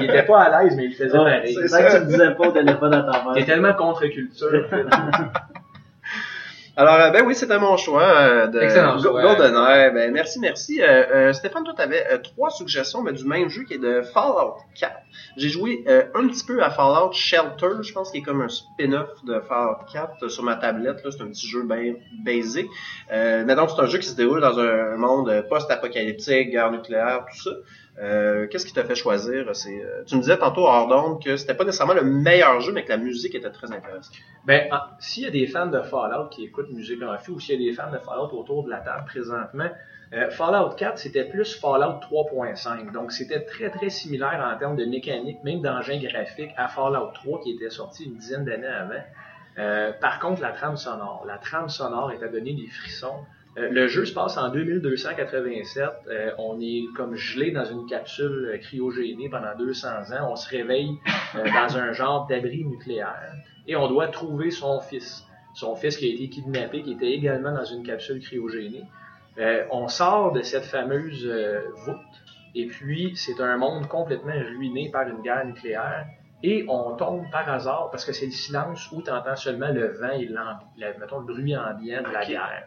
Il était pas à l'aise, mais il le faisait pareil. c'est ça que tu me disais pas, donnais pas dans ta T'es tellement contre-culture. Alors, euh, ben oui, c'était mon choix euh, de Excellent Go- choix. GoldenEye. Ben, merci, merci. Euh, euh, Stéphane, toi, t'avais euh, trois suggestions, mais du même jeu qui est de Fallout 4. J'ai joué euh, un petit peu à Fallout Shelter, je pense qu'il est comme un spin-off de Fallout 4 euh, sur ma tablette. C'est un petit jeu bien basic. Euh, mais donc, c'est un jeu qui se déroule dans un monde post-apocalyptique, guerre nucléaire, tout ça. Euh, Qu'est-ce qui t'a fait choisir? C'est, euh, tu me disais tantôt hors d'onde que c'était pas nécessairement le meilleur jeu, mais que la musique était très intéressante. Ben, ah, s'il y a des fans de Fallout qui écoutent Musique en ou s'il y a des fans de Fallout autour de la table présentement, euh, Fallout 4, c'était plus Fallout 3.5. Donc, c'était très, très similaire en termes de mécanique, même d'engin graphique, à Fallout 3 qui était sorti une dizaine d'années avant. Euh, par contre, la trame sonore. La trame sonore est à des frissons. Euh, le jeu se passe en 2287. Euh, on est comme gelé dans une capsule euh, cryogénée pendant 200 ans. On se réveille euh, dans un genre d'abri nucléaire et on doit trouver son fils. Son fils qui a été kidnappé, qui était également dans une capsule cryogénée. Euh, on sort de cette fameuse voûte et puis c'est un monde complètement ruiné par une guerre nucléaire et on tombe par hasard parce que c'est le silence où tu entends seulement le vent et mettons, le bruit ambiant de la guerre.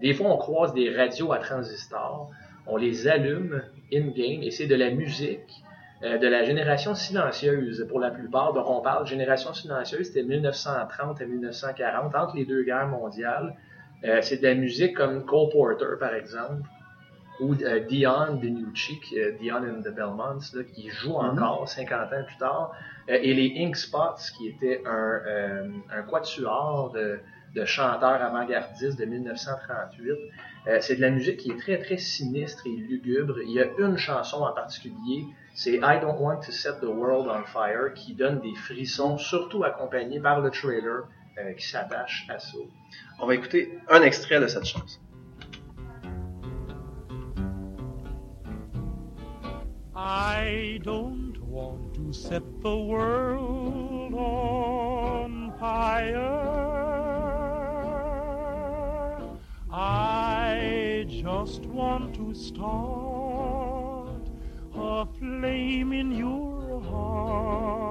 Des fois, on croise des radios à transistors, on les allume in-game et c'est de la musique euh, de la génération silencieuse pour la plupart. Donc, on parle génération silencieuse, c'était 1930 à 1940, entre les deux guerres mondiales. Euh, c'est de la musique comme Cole Porter, par exemple, ou euh, Dion DiNucci, euh, Dion and the Belmonts, là, qui joue encore 50 ans plus tard, et les Ink Spots, qui était un, un quatuor de, de chanteurs avant-gardistes de 1938. Euh, c'est de la musique qui est très, très sinistre et lugubre. Il y a une chanson en particulier, c'est I Don't Want to Set the World on Fire, qui donne des frissons, surtout accompagné par le trailer euh, qui s'attache à ça. On va écouter un extrait de cette chanson. I don't want to set the world on fire. Just want to start a flame in your heart.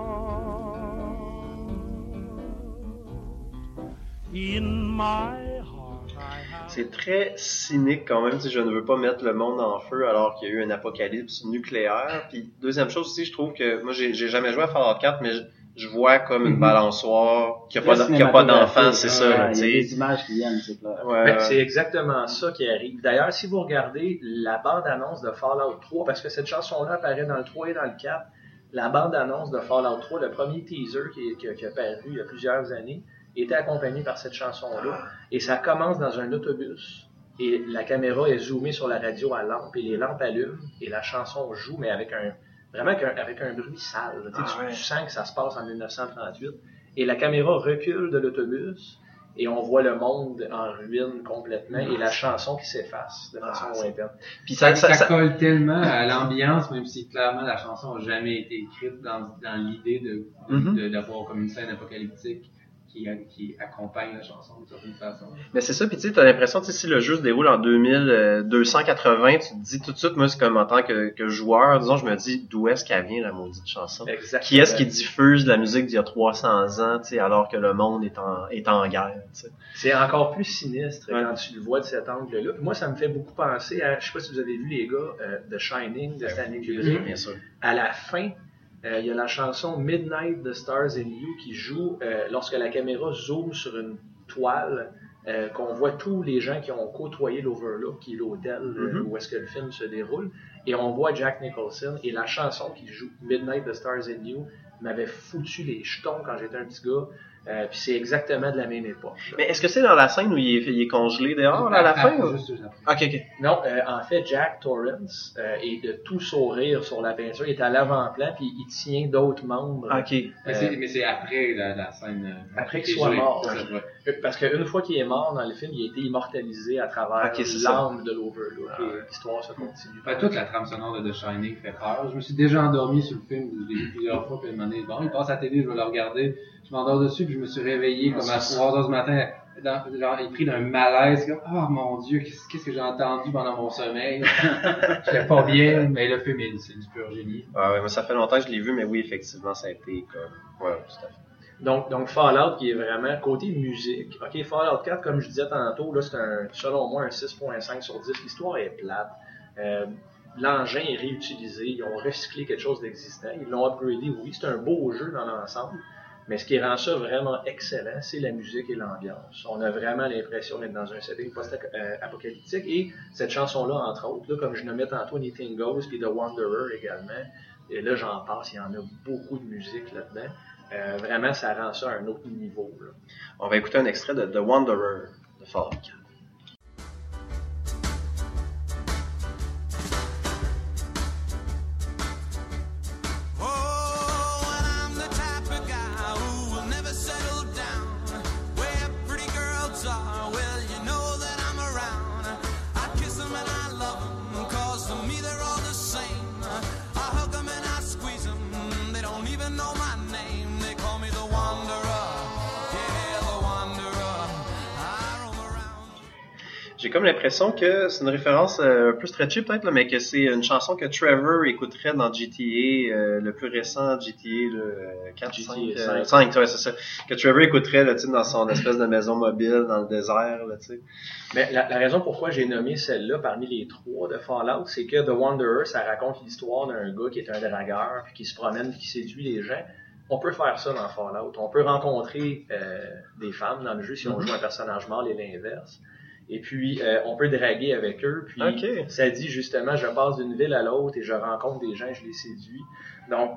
In my heart, I have. C'est très cynique quand même, si je ne veux pas mettre le monde en feu alors qu'il y a eu un apocalypse nucléaire. Puis deuxième chose aussi, je trouve que moi j'ai jamais joué à Fallout 4, mais je, vois comme une Mhm. balançoire qui a pas qui a pas d'enfant, c'est ça. ouais, là, Il y a tu des sais. images qui viennent, c'est clair. Ouais, Ben, ouais. c'est exactement ça qui arrive. D'ailleurs, si vous regardez la bande-annonce de Fallout 3, parce que cette chanson-là apparaît dans le 3 et dans le 4, la bande-annonce de Fallout 3, le premier teaser qui, qui- qui a paru il y a plusieurs années, était accompagné par cette chanson-là. Et ça commence dans un autobus. Et la caméra est zoomée sur la radio à lampe et les lampes allument et la chanson joue, mais avec un vraiment avec un, avec un bruit sale. Ah tu- ouais. tu sens que ça se passe en 1938. Et la caméra recule de l'autobus et on voit le monde en ruine complètement et la chanson qui s'efface de façon Ah, lointaine. Puis Ça, ça, ça, ça ça- colle tellement à l'ambiance, même si clairement la chanson n'a jamais été écrite dans, dans l'idée de, Mhm. de- d'avoir comme une scène apocalyptique qui, qui accompagne la chanson d'une certaine façon. Mais c'est ça, puis tu sais, t'as l'impression, si le jeu se déroule en 2280, tu te dis tout de suite, moi, c'est comme en tant que, que joueur, disons, je me dis, d'où est-ce qu'elle vient, la maudite chanson? Exactement. Qui est-ce qui diffuse de la musique d'il y a 300 ans, tu sais, alors que le monde est en, est en guerre? C'est encore plus sinistre Ouais. quand tu le vois de cet angle-là. Moi, ça me fait beaucoup penser à, je sais pas si vous avez vu les gars, euh, The Shining de Stanley Kubrick. Bien sûr. À la fin, euh, il y a la chanson Midnight the Stars in You qui joue euh, lorsque la caméra zoome sur une toile, euh, qu'on voit tous les gens qui ont côtoyé l'Overlook, qui est l'hôtel euh, Mhm. où est-ce que le film se déroule, et on voit Jack Nicholson et la chanson qui joue Midnight the Stars in You m'avait foutu les jetons quand j'étais un petit gars. Euh, puis c'est exactement de la même époque. là. Mais est-ce que c'est dans la scène où il est, il est congelé dehors, à la fin? ou- Juste après. Ok, ok. Non, euh, en fait, Jack Torrance euh, est de tout sourire sur la peinture. Il est à l'avant-plan, puis il tient d'autres membres. Ok. Mais Euh, c'est, mais c'est après la, la scène. euh, Après qu'il soit jouée. mort. Ouais. Euh, Parce qu'une fois qu'il est mort dans le film, il a été immortalisé à travers l'âme de l'Overlook. Ah ouais. l'histoire se continue. Enfin, toute la trame sonore de The Shining fait peur. Je me suis déjà endormi sur le film, je l'ai vu plusieurs fois, puis à un moment donné, bon, il passe à la télé, je vais le regarder. Je m'endors dessus, je me suis réveillé comme à 3 heures du matin, dans, genre, pris d'un malaise, comme, oh mon dieu, qu'est-ce, qu'est-ce que j'ai entendu pendant mon sommeil? J'étais pas bien, mais le film, est- c'est du pur génie. Ah ouais, moi, ça fait longtemps que je l'ai vu, mais oui, effectivement, ça a été comme, ouais, tout à fait. Donc, donc Fallout qui est vraiment côté musique. Ok, Fallout 4, comme je disais tantôt, là, c'est un, selon moi un 6.5 sur 10. L'histoire est plate. Euh, L'engin est réutilisé. Ils ont recyclé quelque chose d'existant. Ils l'ont upgradé. Oui, c'est un beau jeu dans l'ensemble. Mais ce qui rend ça vraiment excellent, c'est la musique et l'ambiance. On a vraiment l'impression d'être dans un setting post-apocalyptique. Et cette chanson-là, entre autres, comme je nommais tantôt Anything Goes, puis The Wanderer également. Et là, j'en passe, il y en a beaucoup de musique là-dedans. Euh, vraiment, ça rend ça à un autre niveau. On va écouter un extrait de The Wanderer de Fallout comme l'impression que c'est une référence euh, un peu stretchée peut-être, mais que c'est une chanson que Trevor écouterait dans GTA, euh, le plus récent GTA, le euh, 4, GTA 5, 5. 5 ouais, c'est ça. Que Trevor écouterait là, dans son espèce de maison mobile dans le désert, là. Mais la, la raison pourquoi j'ai nommé celle-là parmi les trois de Fallout, c'est que The Wanderer, ça raconte l'histoire d'un gars qui est un dragueur, puis qui se promène, puis qui séduit les gens. On peut faire ça dans Fallout. On peut rencontrer euh, des femmes dans le jeu si on Mhm. joue un personnage mâle et l'inverse. Et puis, euh, on peut draguer avec eux. Puis, Ok. ça dit justement, je passe d'une ville à l'autre et je rencontre des gens je les séduis. Donc,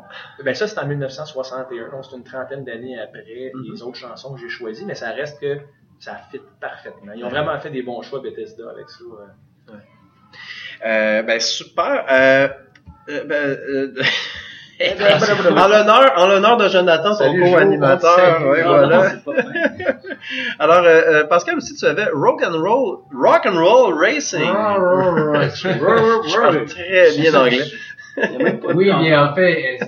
ben ça, c'est en 1961. Donc, c'est une trentaine d'années après Mhm. les autres chansons que j'ai choisies. Mais ça reste que ça fit parfaitement. Ils ont vraiment fait des bons choix Bethesda avec ça. euh. Euh, ben super. Euh, euh, ben, euh, en l'honneur, en l'honneur de Jonathan, son co-animateur. Ouais, voilà. Alors, euh, euh, Pascal aussi, tu avais rock and roll, rock and roll racing. Je parle très bien anglais. Oui, bien en fait, euh,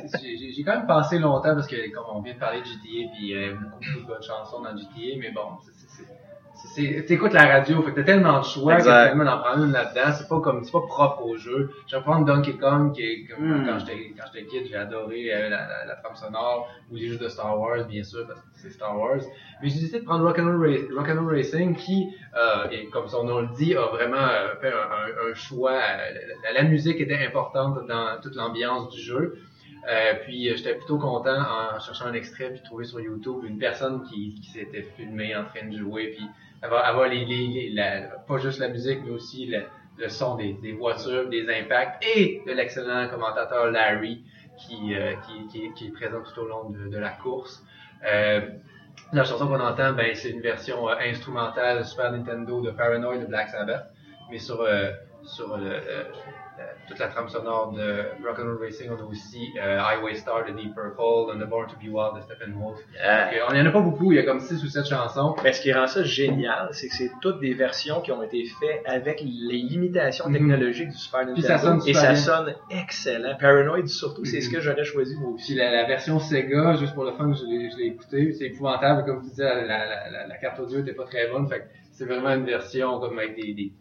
j'ai quand même passé longtemps parce que comme on vient de parler de GTA, puis il y a beaucoup, beaucoup de bonnes chansons dans GTA, mais bon, c'est- t'écoutes la radio, fait que t'as tellement de choix que Exact. finalement d'en prendre une là-dedans, c'est pas comme c'est pas propre au jeu. Je vais prendre Donkey Kong qui est comme Mm. quand j'étais quand j'étais kid, j'ai adoré euh, la, la, la trame sonore ou les jeux de Star Wars bien sûr parce que c'est Star Wars. Mais j'ai décidé de prendre Rock'n'Roll Rock'n'Roll Racing qui, euh, et comme son nom le dit, a vraiment euh, fait un, un- un choix. euh, la, la musique était importante dans toute l'ambiance du jeu. Euh, puis euh, j'étais plutôt content en cherchant un extrait puis trouver sur YouTube une personne qui, qui s'était filmée en train de jouer puis avoir, les, pas juste la musique mais aussi le, son des, voitures, des impacts et de l'excellent commentateur Larry qui, euh, qui, est présent tout au long de, la course. Euh, la chanson qu'on entend, ben, c'est une version euh, instrumentale Super Nintendo de Paranoid de Black Sabbath, mais sur, euh, sur toute la trame sonore de Rock'n'Roll Racing, on a aussi euh, Highway Star de Deep Purple, The Born to Be Wild de Steppenwolf. Yeah. Donc, euh, On n'y en a pas beaucoup, il y a comme 6 ou 7 chansons. Mais ce qui rend ça génial, c'est que c'est toutes des versions qui ont été faites avec les limitations Mhm. technologiques du Super Nintendo. et ça sonne excellent. Paranoid surtout, c'est ce que j'aurais choisi moi aussi. la, version Sega, juste pour le fun, je l'ai écouté, c'est épouvantable, comme tu disais, la, carte audio était pas très bonne, fait c'est vraiment une version comme avec des...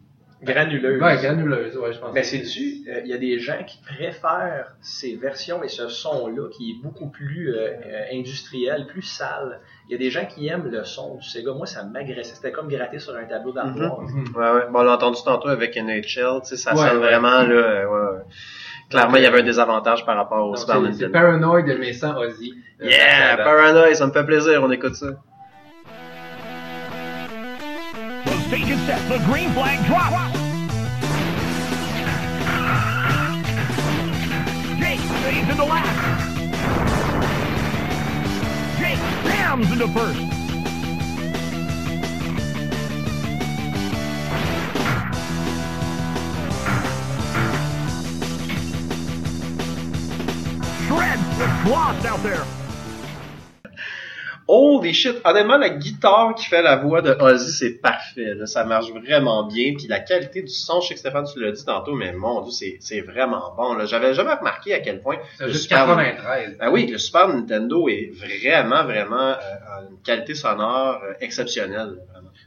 Granuleuse. Ouais, granuleuse, ouais, je pense. Mais que c'est dû, euh, il y a des gens qui préfèrent ces versions et ce son-là qui est beaucoup plus euh, euh, industriel, plus sale. Il y a des gens qui aiment le son du Sega. Moi, ça m'agressait. C'était comme gratter sur un tableau d'armoire. Mhm. Ouais, ouais. Bon, on l'a entendu tantôt avec NHL, tu sais, ça Ouais, sonne ouais. vraiment, là, euh, ouais. Clairement, il y avait un désavantage par rapport au Super C'est Nintendo. Paranoid, mais sans Ozzy. Yeah, Paranoid, ça me fait plaisir, on écoute ça. Stage is set. The green flag drops. Jake stays into last. Jake jams into first. Shred was lost out there. Holy shit! Honnêtement, la guitare qui fait la voix de Ozzy, c'est parfait. Là. Ça marche vraiment bien. Puis la qualité du son, je sais que Stéphane, tu l'as dit tantôt, mais mon dieu, c'est, c'est vraiment bon. Là. J'avais jamais remarqué à quel point C'est juste Super- 93. Ah oui, le Super Nintendo est vraiment, vraiment euh, une qualité sonore euh, exceptionnelle.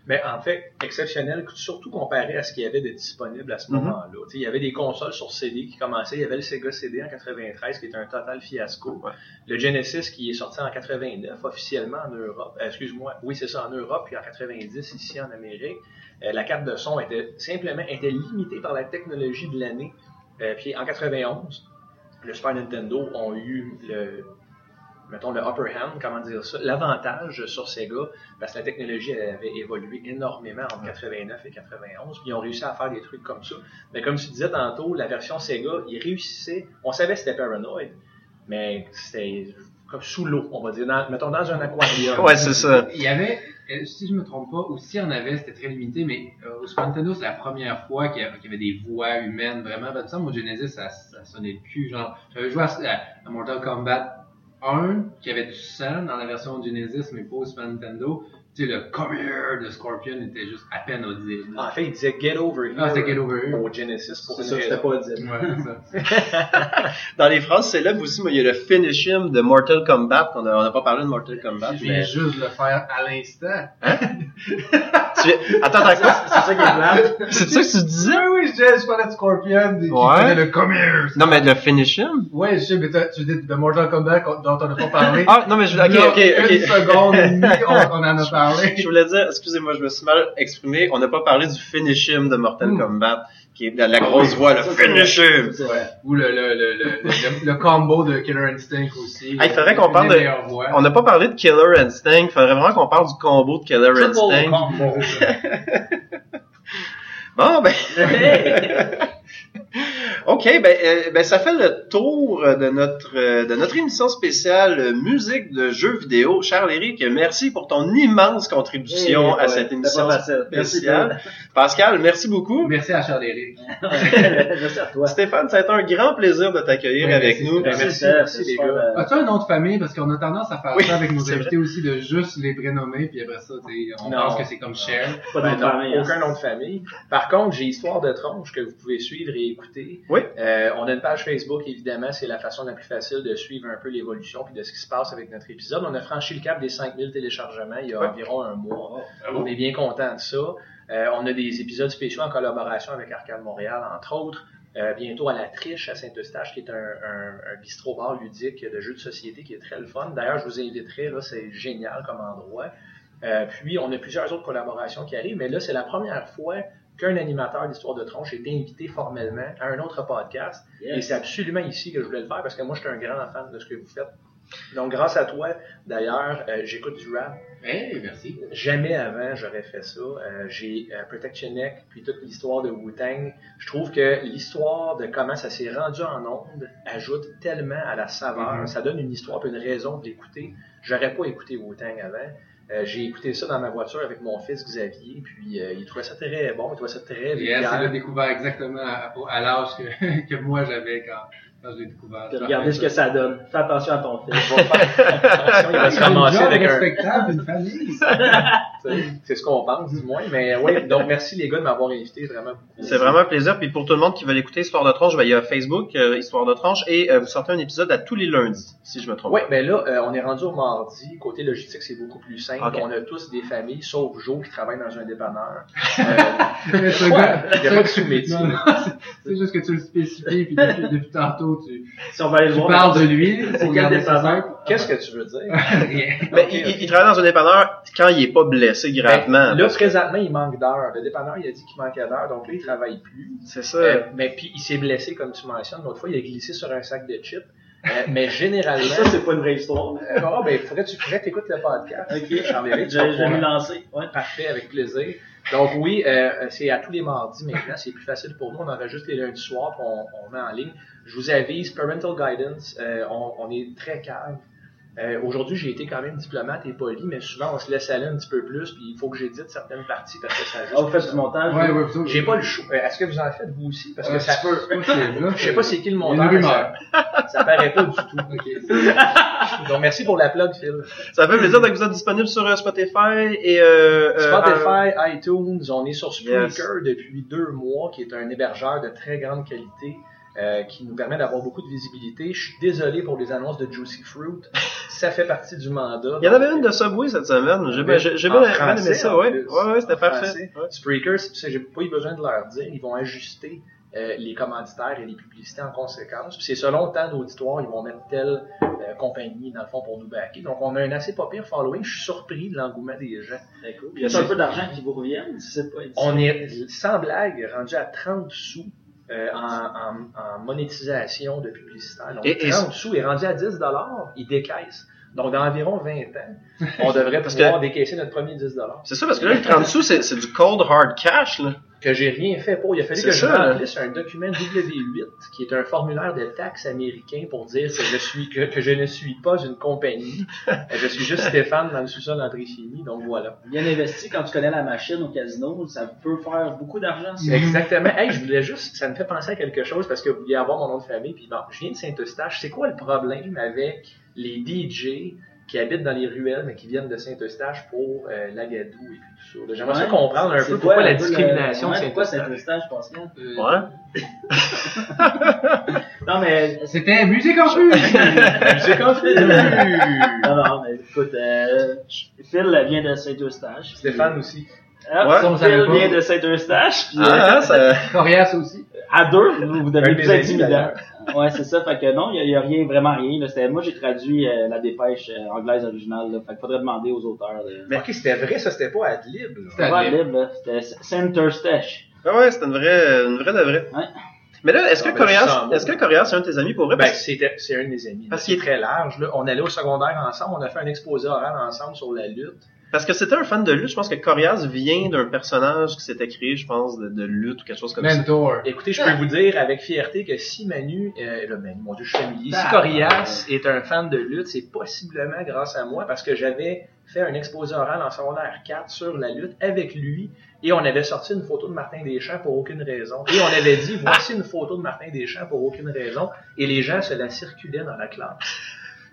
Mais en fait, exceptionnel, surtout comparé à ce qu'il y avait de disponible à ce Mhm. moment-là. Il y avait des consoles sur CD qui commençaient. Il y avait le Sega CD en 93 qui était un total fiasco. Ouais. Le Genesis qui est sorti en 89 officiellement en Europe. Euh, Excuse-moi, oui c'est ça en Europe, puis en 90 ici en Amérique. Euh, la carte de son était simplement était limitée par la technologie de l'année. Euh, puis en 91, le Super Nintendo ont eu le mettons le upper hand, comment dire ça, l'avantage sur Sega, parce que la technologie elle avait évolué énormément entre 89 et 91, puis ils ont réussi à faire des trucs comme ça. Mais comme tu disais tantôt, la version Sega, ils réussissaient, on savait que c'était Paranoid, mais c'était comme sous l'eau, on va dire, dans- mettons dans un aquarium. Ouais, c'est ça. Il y avait, euh, si je me trompe pas, aussi en avait, c'était très limité, mais euh, au Super Nintendo, c'est la première fois qu'il y, avait, qu'il y avait des voix humaines, vraiment. Ben, ça, au Genesis, ça, ça sonnait le cul. Genre, j'avais joué à- à Mortal Kombat 1, qui avait du sang dans la version Genesis, mais pas au Super Nintendo. Sais, le Come here de Scorpion était juste à peine audible. En fait, ils disaient Get Over Here Ah, c'était Get Over Here. au Genesis pour ça, c'était pas dit. Ouais, ça. Dans les phrases célèbres aussi, il y a le finish him de Mortal Kombat. On n'a pas parlé de Mortal Kombat. Je viens Mais... juste le faire à l'instant. Tu... Attends, attends, quoi? C'est ça qui est plate. C'est ça que tu disais? Oui, oui, je disais, je parlais de Scorpion, qui Ouais. le Come here. Non, mais le finish him? Ouais, je sais, mais tu dis de Mortal Kombat dont on n'a pas parlé. Ah, non, mais je... Ok, ok, ok. Une seconde et demie, on, on en a parlé. Je voulais dire, excusez-moi, je me suis mal exprimé. On n'a pas parlé du finish him de Mortal Mm. Kombat, qui est la, la grosse voix, le finish him. Ou le, le, le, le, combo de Killer Instinct aussi. Ah, il faudrait qu'on parle de-. On n'a pas parlé de Killer Instinct. Il faudrait vraiment qu'on parle du combo de Killer Instinct. Bon, ben. OK, ben, euh, ben ça fait le tour euh, de notre euh, de notre émission spéciale musique de jeux vidéo. Charles Éric, merci pour ton immense contribution Eh, à ouais, cette émission facile. Merci, spéciale. Pascal, merci beaucoup. Merci à Charles-Éric. Merci à toi. Stéphane, ça a été un grand plaisir de t'accueillir Ouais, avec merci, nous. Ben, Merci, merci, les gars. euh, As-tu un nom de famille? Parce qu'on a tendance à faire Oui, ça avec nos invités aussi, de juste les prénommer, puis après ça, on Non. pense que c'est comme Cher. Pas de Ben nom de non, famille, hein. aucun nom de famille. Par contre, j'ai Histoire de tronche que vous pouvez suivre et écouter. Oui. Euh, on a une page Facebook, évidemment, c'est la façon la plus facile de suivre un peu l'évolution puis de ce qui se passe avec notre épisode. On a franchi le cap des 5000 téléchargements il y a environ un mois. On est bien content de ça. Euh, on a des épisodes spéciaux en collaboration avec Arcade Montréal, entre autres. Euh, bientôt à la Triche à Saint-Eustache, qui est un, un, un bistrot-bar ludique de jeux de société qui est très le fun. D'ailleurs, je vous inviterai, là, c'est génial comme endroit. Euh, puis, on a plusieurs autres collaborations qui arrivent, mais là, c'est la première fois qu'un animateur d'Histoire de Tronche est invité formellement à un autre podcast. Yes. Et c'est absolument ici que je voulais le faire parce que moi, je suis un grand fan de ce que vous faites. Donc, grâce à toi, d'ailleurs, euh, j'écoute du rap. Hey, merci. Jamais avant j'aurais fait ça. Euh, j'ai euh, Protection Neck, puis toute l'histoire de Wu-Tang. Je trouve que l'histoire de comment ça s'est rendu en onde ajoute tellement à la saveur. Mhm. Ça donne une histoire, puis une raison de l'écouter. J'aurais pas écouté Wu-Tang avant. Euh, j'ai écouté ça dans ma voiture avec mon fils Xavier, puis euh, il trouvait ça très bon, il trouvait ça très Et elle, vulgaire. c'est l'a découvert exactement à, à l'âge que, que moi j'avais quand, Puis Regardez ce que ça donne. Fais attention à ton fils. Attention, il va se ramasser avec un, respectable, une famille. C'est ce qu'on pense, du moins. Mais oui, donc merci les gars de m'avoir invité vraiment. C'est vraiment un plaisir. Puis pour tout le monde qui veut écouter Histoire de Tronche, ben, il y a Facebook, euh, Histoire de Tronche, et euh, vous sortez un épisode à tous les lundis, si je me trompe. Oui, ben là, euh, on est rendu au mardi. Côté logistique, c'est beaucoup plus simple. On a tous des familles, sauf Joe qui travaille dans un dépanneur. Mais il y a pas de sous-métier. C'est juste que tu le spécifies, puis depuis, depuis tantôt, tu, Si on va aller le tu voir. parles de lui. C'est pour quel dépanneur? Qu'est-ce que tu veux dire? Rien. Ben, il, travaille dans un dépanneur quand il est pas blessé gravement. Ben, là, présentement, il manque d'heures. Le dépanneur, il a dit qu'il manquait d'heures, donc là, il travaille plus. c'est ça. Euh, mais puis, il s'est blessé, comme tu mentionnes. L'autre fois, il a glissé sur un sac de chips. Euh, mais généralement... Ça, c'est pas une vraie histoire. Euh, ah, ben, faudrait que tu que t'écoutes le podcast. Ok. J'enverrai, tu Je vas je vais pouvoir- m'y lancer. Ouais. Parfait, avec plaisir. Donc oui, euh, c'est à tous les mardis maintenant, c'est plus facile pour nous. On enregistre les lundis soirs, puis on, on met en ligne. Je vous avise, parental guidance, euh, on, on est très calme. Euh, Aujourd'hui, j'ai été quand même diplomate et poli, mais souvent on se laisse aller un petit peu plus, puis il faut que j'édite certaines parties parce que ça Ah, vous faites du montage? Ouais, ouais, plutôt. J'ai pas le choix. Euh, Est-ce que vous en faites vous aussi? Parce que Euh, ça là. je sais pas c'est qui le monteur. rumeur. Ça, ça paraît pas du tout. Donc merci pour la plug, Phil. Ça fait plaisir que vous êtes disponible sur euh, Spotify et euh, euh, Spotify, iTunes, on est sur Spreaker Yes. depuis deux mois, qui est un hébergeur de très grande qualité, euh, qui nous permet d'avoir beaucoup de visibilité. Je suis désolé pour les annonces de Juicy Fruit. Ça fait partie du mandat. Il y en avait une de Subway cette semaine. J'ai bien, j'ai aimé ça, ouais. plus. Ouais, ouais, c'était parfait. Ouais. Spreaker, j'ai pas eu besoin de leur dire, ils vont ajuster euh, les commanditaires et les publicités en conséquence. Puis c'est selon le temps d'auditoire, ils vont mettre telle euh, compagnie dans le fond pour nous backer. Donc on a un assez pas pire following. Je suis surpris de l'engouement des gens. Cool. Il y a un peu d'argent qui vous revienne, si c'est pas On est, sans blague, rendu à 30 sous euh, en, en- en monétisation de publicitaire. Donc, Et- et- 30 sous est rendu à 10 dollars, ils décaissent. Donc, dans environ 20 ans, on devrait Parce pouvoir que- décaisser notre premier 10 dollars. C'est ça, parce que là, le 30 sous, c'est du cold hard cash, là. Que j'ai rien fait pour. Il a fallu que je ça, là. remplisse un document W8, qui est un formulaire de taxes américain pour dire que je suis, que, que je ne suis pas une compagnie. Je suis juste Stéphane dans le sous-sol d'André-Chimie. Donc, voilà. Bien investi, quand tu connais la machine au casino, ça peut faire beaucoup d'argent. ça. Exactement. Hey, je voulais juste, ça me fait penser à quelque chose parce que vous vouliez avoir mon nom de famille, puis bon, je viens de Saint-Eustache. C'est quoi le problème avec les DJ qui habitent dans les ruelles mais qui viennent de Saint-Eustache pour euh, l'Agadou et puis tout ça? J'aimerais ça Ouais. comprendre un C'est peu quoi, pourquoi la discrimination de ouais, pourquoi Saint-Eustache? Saint-Eustache, Pascal? Ouais. Non, mais C'était musique en plus! J'ai compris. non, non, mais écoute, euh, Phil vient de Saint-Eustache. Stéphane aussi. Ah, Ouais, Phil vient de Saint-Eustache. Puis, Ah, ça... Coriace aussi. euh, à deux, vous, vous Un devenez de plus intimidant. Ouais, c'est ça. Fait que non, il y, a- rien, vraiment rien. là. C'était- Moi, j'ai traduit euh, la dépêche euh, anglaise originale. Là. Fait qu'il faudrait demander aux auteurs. De... Mais ok, c'était vrai, ça, c'était pas Adlib. là. C'était C'était pas là. C'était Saint-Eustache. Ah ouais, c'était une vraie, une vraie de vraie. Ouais. Mais là, est-ce que Ah, ben, Corias, est-ce que Corias, c'est un de tes amis pour vrai? Ben, que- c'est un de mes amis. Parce qu'il est très large. Là. On allait au secondaire ensemble, on a fait un exposé oral ensemble sur la lutte. Parce que c'était un fan de lutte. Je pense que Corias vient d'un personnage qui s'était créé, je pense, de, de lutte ou quelque chose comme ça. Mentor. Écoutez, je peux vous dire avec fierté que si Manu, euh, là, Manu, mon dieu, je suis familier, si Ah, Corias est un fan de lutte, c'est possiblement grâce à moi parce que j'avais fait un exposé oral en secondaire 4 sur la lutte avec lui et on avait sorti une photo de Martin Deschamps pour aucune raison. Et on avait dit, voici une photo de Martin Deschamps pour aucune raison et les gens se la circulaient dans la classe.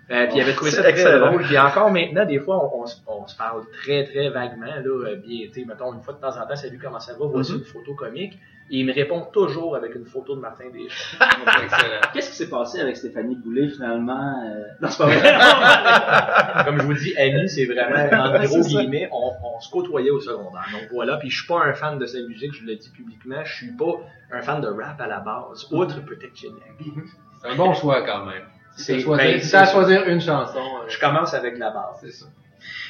Euh, puis il avait trouvé ça C'est très excellent. drôle. Puis encore maintenant, des fois, on, on se- on se parle très, très vaguement, là, euh, bien, tu sais, mettons, une fois de temps en temps, salut, comment ça va, voici Mhm. une photo comique. Et il me répond toujours avec une photo de Martin Deschamps. Qu'est-ce qui s'est passé avec Stéphanie Boulet finalement euh... Non, c'est pas vrai. Comme je vous dis, Annie, c'est vraiment, en C'est gros guillemets, on, on se côtoyait au secondaire. Donc voilà, puis je suis pas un fan de sa musique, je le dis publiquement, je suis pas un fan de rap à la base, outre peut-être Cheniak. C'est un bon choix quand même. C'est- ben, à choisir une chanson. euh, Je commence avec la base. C'est ça.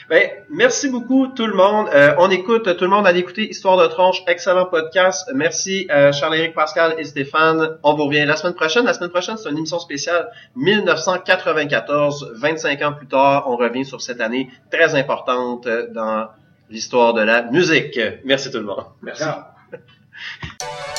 Ben, merci beaucoup tout le monde. Euh, on écoute, tout le monde à écouter Histoire de tronche, excellent podcast. Merci euh, Charles-Éric Pascal et Stéphane. On vous revient la semaine prochaine. La semaine prochaine, c'est une émission spéciale 1994, 25 ans plus tard. On revient sur cette année très importante euh, dans l'histoire de la musique. Merci tout le monde. Merci.